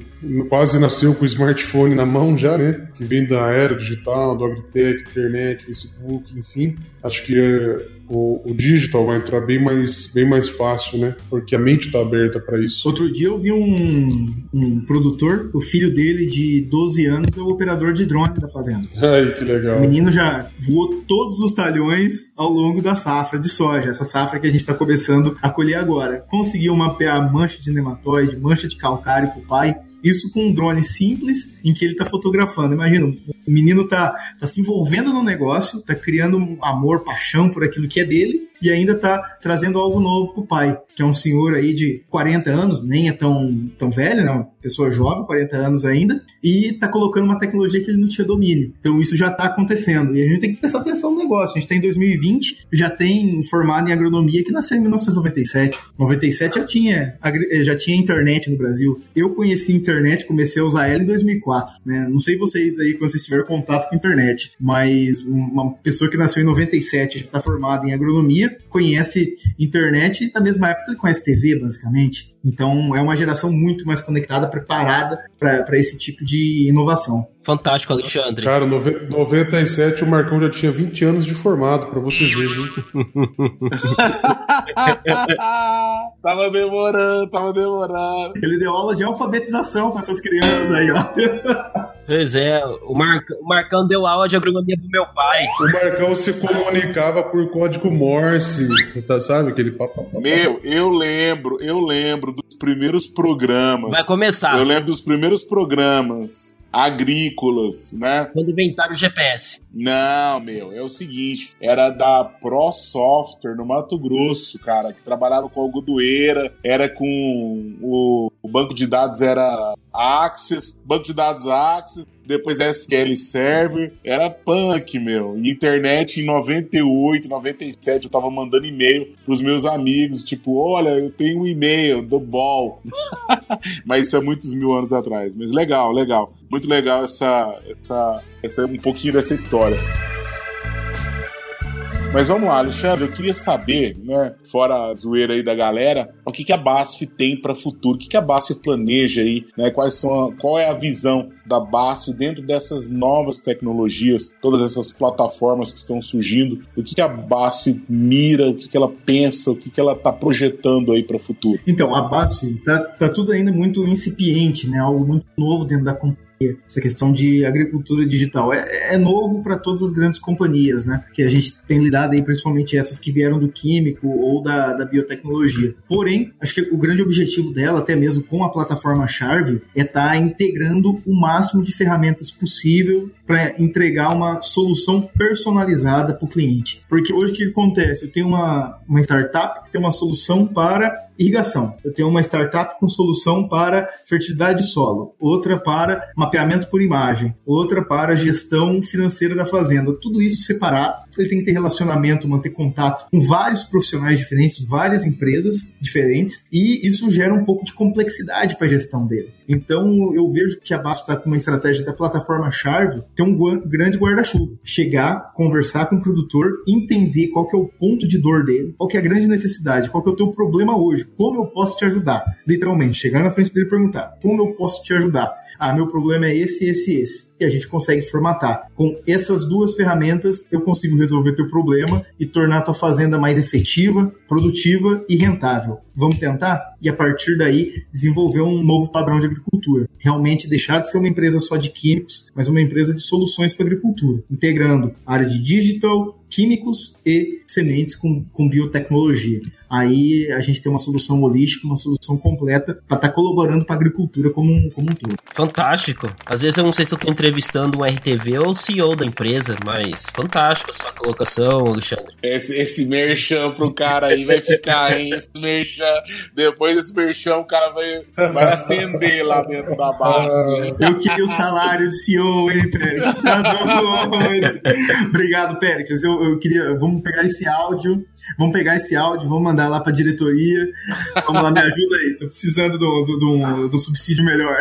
quase nasceu com o smartphone na mão já, né? Que vem da era digital, do agritech, internet, Facebook, enfim. Acho que é, o, o, digital vai entrar bem mais, bem mais fácil, né? Porque a mente está aberta para isso. Outro dia eu vi um, um produtor, o filho dele de 12 anos é o operador de drone da fazenda. *laughs* Ai, que legal. O menino já voou todos os talhões ao longo da safra de soja, essa safra que a gente está começando a colher agora. Conseguiu mapear mancha de nematóide, mancha de calcário para o pai isso com um drone simples em que ele está fotografando. Imagina, o menino tá, tá se envolvendo no negócio, tá criando amor, paixão por aquilo que é dele e ainda tá trazendo algo novo pro pai, que é um senhor aí de 40 anos, nem é tão, tão velho, né? Uma pessoa jovem, 40 anos ainda, e tá colocando uma tecnologia que ele não tinha domínio. Então isso já tá acontecendo. E a gente tem que prestar atenção no negócio. A gente tá em 2020, já tem formado em agronomia que nasceu em 1997. 97 já tinha, já tinha internet no Brasil. Eu conheci internet, comecei a usar ela em 2004. Né? Não sei vocês aí quando vocês tiveram contato com internet, mas uma pessoa que nasceu em 97 já está formada em agronomia, conhece internet da mesma época que ele conhece TV, basicamente. Então é uma geração muito mais conectada, preparada para esse tipo de inovação. Fantástico, Alexandre. Cara, 97 o Marcão já tinha 20 anos de formado, para vocês verem. *laughs* tava demorando, tava demorando. Ele deu aula de alfabetização para essas crianças aí, ó. Pois é, o, Mar... o Marcão deu aula de agronomia pro meu pai. O Marcão se comunicava por código Morse, você tá, sabe aquele papo? Meu, eu lembro, eu lembro dos primeiros programas. Vai começar. Eu lembro dos primeiros programas agrícolas, né? Quando inventaram o GPS. Não, meu, é o seguinte, era da Pro Software no Mato Grosso, cara, que trabalhava com algodoeira, era com o, o banco de dados era Access, banco de dados Access, depois SQL Server, era punk, meu. internet em 98, 97, eu tava mandando e-mail pros meus amigos, tipo, olha, eu tenho um e-mail do Ball. *laughs* Mas isso é muitos mil anos atrás. Mas legal, legal. Muito legal essa, essa, essa um pouquinho dessa história. Mas vamos lá, Alexandre, eu queria saber, né, fora a zoeira aí da galera, o que, que a BASF tem para futuro, o que, que a BASF planeja aí, né, quais são a, qual é a visão da BASF dentro dessas novas tecnologias, todas essas plataformas que estão surgindo, o que, que a BASF mira, o que, que ela pensa, o que, que ela está projetando aí para o futuro? Então, a BASF tá, tá tudo ainda muito incipiente, né, algo muito novo dentro da companhia essa questão de agricultura digital. É, é novo para todas as grandes companhias, né? Que a gente tem lidado aí, principalmente essas que vieram do químico ou da, da biotecnologia. Porém, acho que o grande objetivo dela, até mesmo com a plataforma Charve, é estar tá integrando o máximo de ferramentas possível para entregar uma solução personalizada para o cliente. Porque hoje o que acontece? Eu tenho uma, uma startup que tem uma solução para irrigação. Eu tenho uma startup com solução para fertilidade de solo, outra para mapeamento por imagem, outra para gestão financeira da fazenda. Tudo isso separado, ele tem que ter relacionamento, manter contato com vários profissionais diferentes, várias empresas diferentes, e isso gera um pouco de complexidade para a gestão dele. Então, eu vejo que a Basto está com uma estratégia da plataforma Charve, ter um grande guarda-chuva. Chegar, conversar com o produtor, entender qual que é o ponto de dor dele, qual que é a grande necessidade, qual que é o teu problema hoje, como eu posso te ajudar. Literalmente, chegar na frente dele e perguntar, como eu posso te ajudar? Ah, meu problema é esse, esse, esse. E a gente consegue formatar. Com essas duas ferramentas, eu consigo resolver teu problema e tornar a tua fazenda mais efetiva, produtiva e rentável. Vamos tentar? E a partir daí, desenvolver um novo padrão de agricultura. Realmente deixar de ser uma empresa só de químicos, mas uma empresa de soluções para agricultura, integrando área de digital, químicos e sementes com, com biotecnologia. Aí a gente tem uma solução holística, uma solução completa para estar tá colaborando para a agricultura como um, como um todo. Fantástico. Às vezes eu não sei se eu estou entrevistando um RTV ou o CEO da empresa, mas fantástico a sua colocação, Alexandre. Esse, esse merchan pro cara aí vai ficar, hein? Esse merchan. Depois desse merchan, o cara vai, vai acender lá dentro da base. Eu queria o salário de CEO, hein, Pérez? Tá Obrigado, Pérez. Eu, eu queria, vamos pegar esse áudio, vamos pegar esse áudio, vamos mandar lá para a diretoria. Vamos lá, me ajuda aí, tô precisando de um do, subsídio melhor.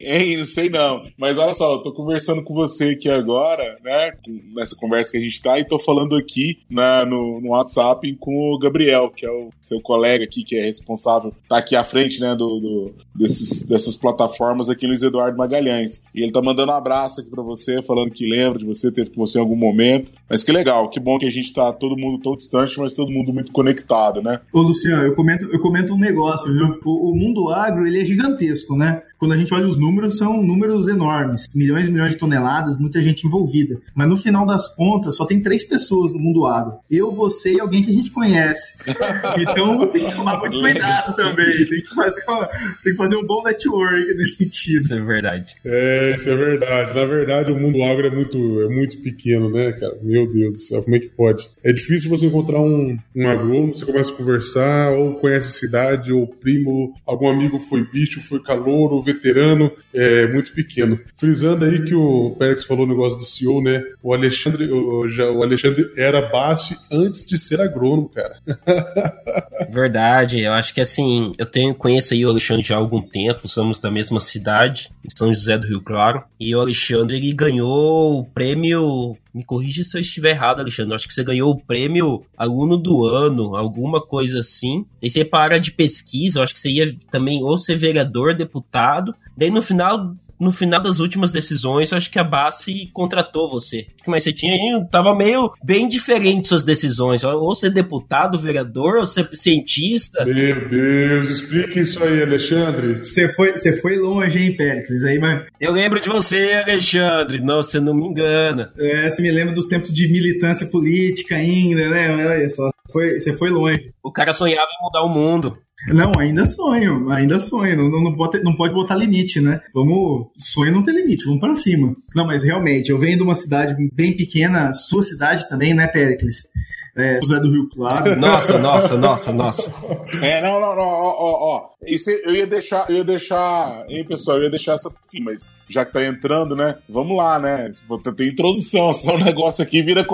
Hein, não sei não. Mas olha só, eu tô conversando com você aqui agora, né? Nessa conversa que a gente tá, e tô falando aqui na, no, no WhatsApp com o Gabriel, que é o seu colega aqui, que é responsável, tá aqui à frente, né, do, do desses, dessas plataformas aqui, Luiz Eduardo Magalhães. E ele tá mandando um abraço aqui pra você, falando que lembra de você, teve com você em algum momento. Mas que legal, que bom que a gente tá todo mundo tão distante, mas todo mundo muito conectado, né? Ô, Luciano, eu comento, eu comento um negócio, viu? O, o mundo agro, ele é gigantesco, né? Quando a gente olha os números, são números enormes, milhões e milhões de toneladas, muita gente envolvida. Mas no final das contas, só tem três pessoas no mundo agro: eu, você e alguém que a gente conhece. *laughs* Então tem que tomar muito cuidado também. Tem que fazer, uma, tem que fazer um bom network nesse sentido. Isso é verdade. É, isso é verdade. Na verdade, o mundo agro é muito, é muito pequeno, né, cara? Meu Deus do céu, como é que pode? É difícil você encontrar um, um agrônomo, você começa a conversar, ou conhece a cidade, ou primo, algum amigo foi bicho, foi calor, veterano é, muito pequeno. Frisando aí que o Pérez falou o negócio do CEO, né? O Alexandre, o, já, o Alexandre era baixo antes de ser agrônomo, cara. *laughs* Verdade, eu acho que assim, eu tenho, conheço aí o Alexandre já há algum tempo, somos da mesma cidade, em São José do Rio Claro, e o Alexandre ele ganhou o prêmio me corrija se eu estiver errado, Alexandre. Acho que você ganhou o prêmio aluno do ano, alguma coisa assim. E você para de pesquisa, eu acho que você ia também ou ser vereador, deputado. Daí no final no final das últimas decisões, eu acho que a base contratou você. Mas você tinha. Tava meio bem diferente suas decisões. Ou ser deputado, vereador, ou ser cientista. Meu Deus, explique isso aí, Alexandre. Você foi, você foi longe, hein, Péricles? Aí, mas... Eu lembro de você, Alexandre. Não, você não me engana. É, você me lembra dos tempos de militância política ainda, né? Olha só. Foi, você foi longe. O cara sonhava em mudar o mundo. Não, ainda sonho, ainda sonho. Não, não, bota, não pode botar limite, né? Vamos. Sonho não tem limite, vamos para cima. Não, mas realmente, eu venho de uma cidade bem pequena, sua cidade também, né, Pericles? É, José do Rio Claro. Nossa, nossa, nossa, nossa. É, não, não, não, ó, ó, ó. Isso eu ia deixar, eu ia deixar, hein, pessoal, eu ia deixar essa fim, mas já que tá entrando, né? Vamos lá, né? Vou ter introdução, *laughs* senão o negócio aqui vira,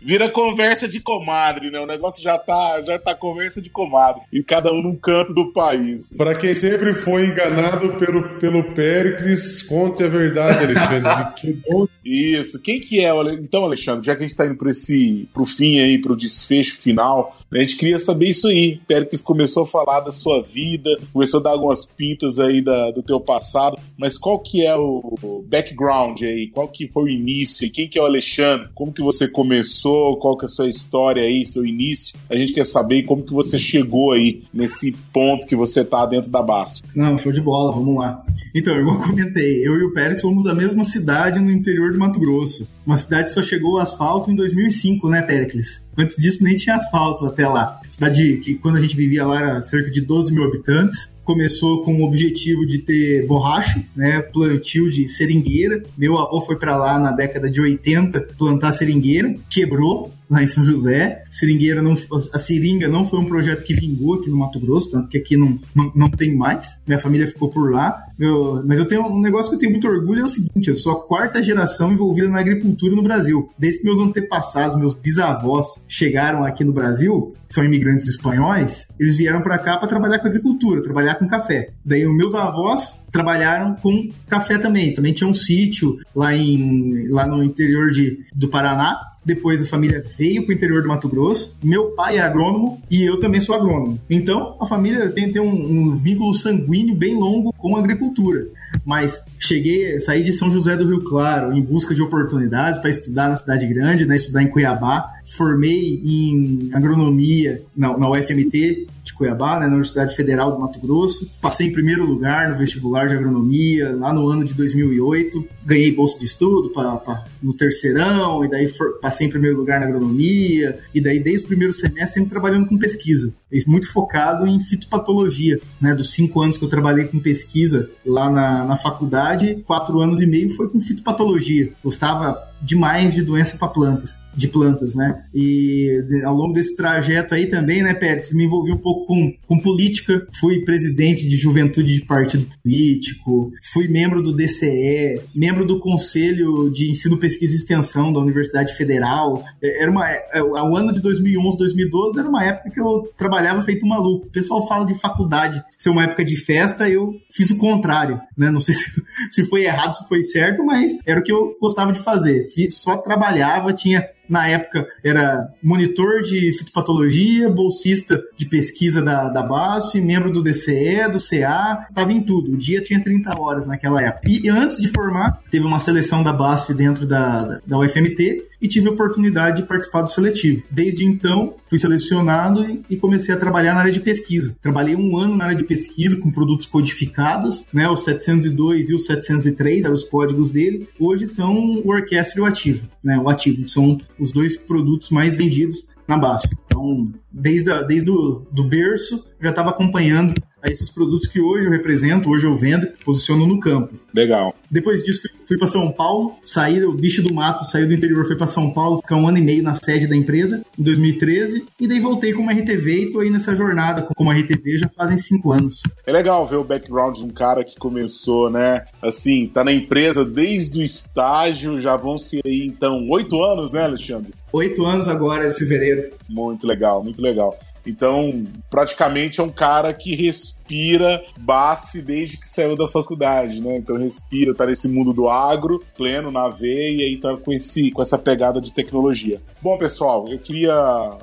vira conversa de comadre, né? O negócio já tá, já tá conversa de comadre. E cada um num canto do país. Para quem sempre foi enganado pelo, pelo Péricles, conte a verdade, Alexandre. Isso. Quem que é? Então, Alexandre, já que a gente tá indo pro, esse, pro fim aí, pro desfecho final, a gente queria saber isso aí. Péricles começou a falar da sua vida, começou a dar algumas pintas aí da, do teu passado, mas qual que é o background aí? Qual que foi o início? Quem que é o Alexandre? Como que você começou? Qual que é a sua história aí, seu início? A gente quer saber como que você chegou aí nesse ponto que você tá dentro da base. Não, show de bola, vamos lá. Então, eu comentei, eu e o Pérez somos da mesma cidade no interior de Mato Grosso. Uma cidade que só chegou ao asfalto em 2005, né, Péricles? Antes disso nem tinha asfalto até lá. Cidade que quando a gente vivia lá era cerca de 12 mil habitantes começou com o objetivo de ter borracha, né, plantio de seringueira. Meu avô foi para lá na década de 80 plantar seringueira, quebrou, lá em São José. Seringueira não, a seringa não foi um projeto que vingou aqui no Mato Grosso, tanto que aqui não, não, não tem mais. Minha família ficou por lá. Eu, mas eu tenho um negócio que eu tenho muito orgulho é o seguinte: eu sou a quarta geração envolvida na agricultura no Brasil. Desde que meus antepassados, meus bisavós chegaram aqui no Brasil, são imigrantes espanhóis, eles vieram para cá para trabalhar com agricultura, trabalhar com café. Daí os meus avós trabalharam com café também. Também tinha um sítio lá, em, lá no interior de, do Paraná depois a família veio para o interior do Mato Grosso. Meu pai é agrônomo e eu também sou agrônomo. Então a família tem, tem um, um vínculo sanguíneo bem longo com a agricultura. Mas cheguei, saí de São José do Rio Claro em busca de oportunidades para estudar na cidade grande, né, estudar em Cuiabá. Formei em agronomia na, na UFMT de Cuiabá, né, na Universidade Federal do Mato Grosso. Passei em primeiro lugar no vestibular de agronomia lá no ano de 2008. Ganhei bolsa de estudo pra, pra no terceirão, e daí for, passei em primeiro lugar na agronomia, e daí desde o primeiro semestre sempre trabalhando com pesquisa, muito focado em fitopatologia. Né, dos cinco anos que eu trabalhei com pesquisa lá na, na faculdade, quatro anos e meio foi com fitopatologia. Gostava demais de doença para plantas, de plantas, né? E ao longo desse trajeto aí também, né, Pérez, me envolvi um pouco com, com política, fui presidente de juventude de partido político, fui membro do DCE, membro do Conselho de Ensino, Pesquisa e Extensão da Universidade Federal. É, era uma, é, o ano de 2011, 2012 era uma época que eu trabalhava feito maluco. O pessoal fala de faculdade ser uma época de festa, eu fiz o contrário, né? Não sei *laughs* se, se foi errado, se foi certo, mas era o que eu gostava de fazer. Só trabalhava, tinha na época era monitor de fitopatologia, bolsista de pesquisa da, da BASF, membro do DCE, do CA, estava em tudo. O dia tinha 30 horas naquela época. E antes de formar, teve uma seleção da BASF dentro da, da UFMT e tive a oportunidade de participar do seletivo. Desde então, fui selecionado e, comecei a trabalhar na área de pesquisa. Trabalhei um ano na área de pesquisa com produtos codificados, né, o 702 e o 703 eram os códigos dele. Hoje são o orquestra e o ativo, né, o ativo, são os dois produtos mais vendidos na Basf. Então, desde, a, desde o do berço, já estava acompanhando a esses produtos que hoje eu represento, hoje eu vendo, posiciono no campo. Legal. Depois disso, fui, fui para São Paulo, saí, o bicho do mato, saiu do interior, fui para São Paulo, ficar um ano e meio na sede da empresa, em 2013, e daí voltei como RTV e tô aí nessa jornada como RTV já fazem cinco anos. É legal ver o background de um cara que começou, né, assim, tá na empresa desde o estágio, já vão ser aí, então, oito anos, né, Alexandre? Oito anos agora, de fevereiro. Muito legal, muito legal. Então, praticamente é um cara que respira BASF desde que saiu da faculdade, né? Então respira, tá nesse mundo do agro, pleno na veia, e aí tá com, esse, com essa pegada de tecnologia. Bom, pessoal, eu queria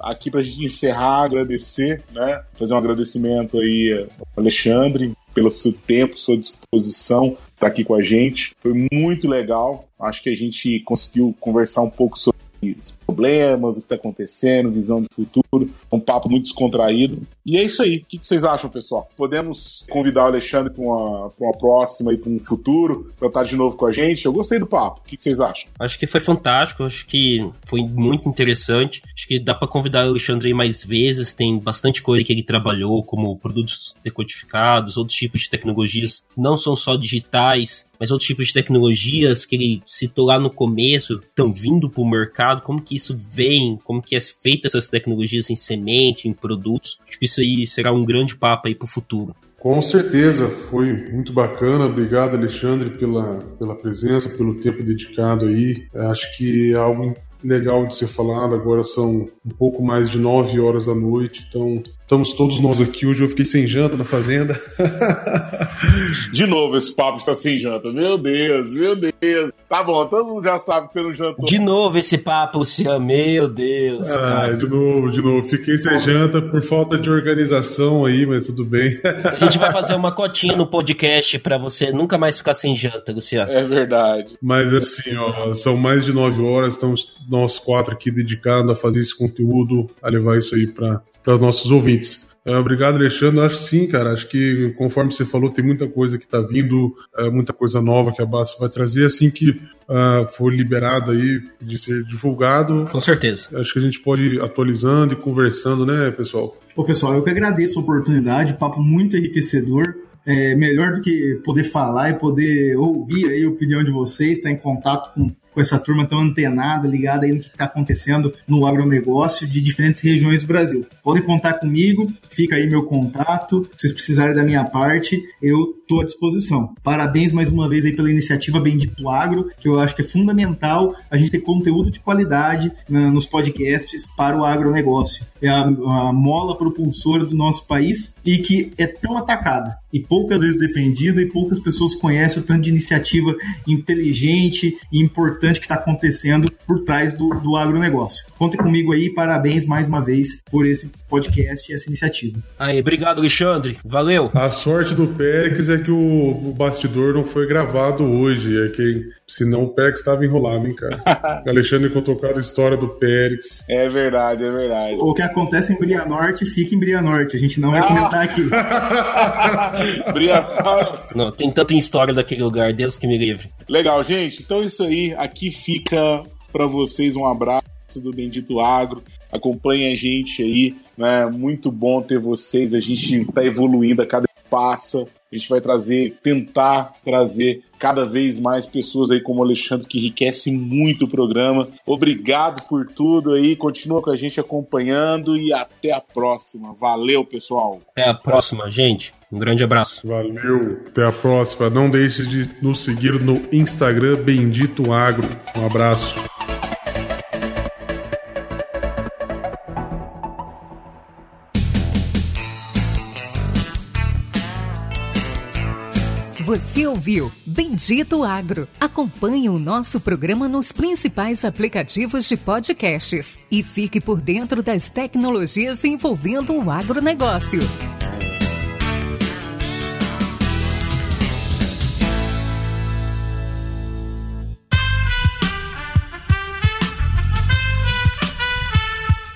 aqui pra gente encerrar, agradecer, né? Fazer um agradecimento aí ao Alexandre pelo seu tempo, sua disposição, estar tá aqui com a gente. Foi muito legal. Acho que a gente conseguiu conversar um pouco sobre os problemas, o que está acontecendo, visão de futuro. Um papo muito descontraído. E é isso aí. O que vocês acham, pessoal? Podemos convidar o Alexandre para uma, uma próxima e para um futuro, para estar de novo com a gente? Eu gostei do papo. O que vocês acham? Acho que foi fantástico. Acho que foi muito interessante. Acho que dá para convidar o Alexandre mais vezes. Tem bastante coisa que ele trabalhou, como produtos decodificados, outros tipos de tecnologias que não são só digitais, mas outros tipos de tecnologias que ele citou lá no começo estão vindo para o mercado, como que isso vem, como que é feita essas tecnologias em semente, em produtos. Acho que isso aí será um grande papo aí para o futuro. Com certeza, foi muito bacana. Obrigado, Alexandre, pela, pela presença, pelo tempo dedicado aí. Acho que é algo legal de ser falado. Agora são um pouco mais de nove horas da noite, então Estamos todos nós aqui. Hoje eu fiquei sem janta na fazenda. *laughs* De novo, esse papo está sem janta. Meu Deus, meu Deus. Tá bom, todo mundo já sabe que você não jantou. De novo esse papo, Luciano. Meu Deus. Ah, de novo, de novo. Fiquei sem janta por falta de organização aí, mas tudo bem. A gente vai fazer uma cotinha no podcast para você nunca mais ficar sem janta, Luciano. É verdade. Mas assim, ó, são mais de nove horas. Estamos nós quatro aqui dedicados a fazer esse conteúdo, a levar isso aí para para os nossos ouvintes. Uh, obrigado, Alexandre. Acho sim, cara. Acho que, conforme você falou, tem muita coisa que está vindo, uh, muita coisa nova que a Basta vai trazer. Assim que uh, for liberado aí, de ser divulgado. Com certeza. Acho que a gente pode ir atualizando e conversando, né, pessoal? Ô, pessoal, eu que agradeço a oportunidade, papo muito enriquecedor. É melhor do que poder falar e poder ouvir aí a opinião de vocês, estar em contato com com essa turma tão antenada, ligada aí no que está acontecendo no agronegócio de diferentes regiões do Brasil. Podem contar comigo, fica aí meu contato. Se vocês precisarem da minha parte, eu estou à disposição. Parabéns mais uma vez aí pela iniciativa Bendito Agro, que eu acho que é fundamental a gente ter conteúdo de qualidade né, nos podcasts para o agronegócio. É a, a mola propulsora do nosso país e que é tão atacada e poucas vezes defendida e poucas pessoas conhecem o tanto de iniciativa inteligente e importante que está acontecendo por trás do, do agronegócio. Contem comigo aí, parabéns mais uma vez por esse podcast e essa iniciativa. Aí, obrigado, Alexandre. Valeu. A sorte do Périx é que o, o bastidor não foi gravado hoje, é que senão o Périx estava enrolado, hein, cara. *laughs* Alexandre contou cada história do Périx. É verdade, é verdade. O que acontece em Bria Norte fica em Bria Norte. A gente não vai ah. comentar aqui. *laughs* Não, tem tanta história daquele lugar, Deus que me livre. Legal, gente. Então é isso aí. Aqui fica para vocês um abraço do Bendito Agro. Acompanhe a gente aí, né? Muito bom ter vocês. A gente tá evoluindo a cada passa. A gente vai trazer, tentar trazer cada vez mais pessoas aí como o Alexandre que enriquecem muito o programa. Obrigado por tudo aí, continua com a gente acompanhando e até a próxima. Valeu, pessoal. Até a próxima, gente. Um grande abraço. Valeu, até a próxima. Não deixe de nos seguir no Instagram Bendito Agro. Um abraço. Você ouviu Bendito Agro. Acompanhe o nosso programa nos principais aplicativos de podcasts e fique por dentro das tecnologias envolvendo o agronegócio.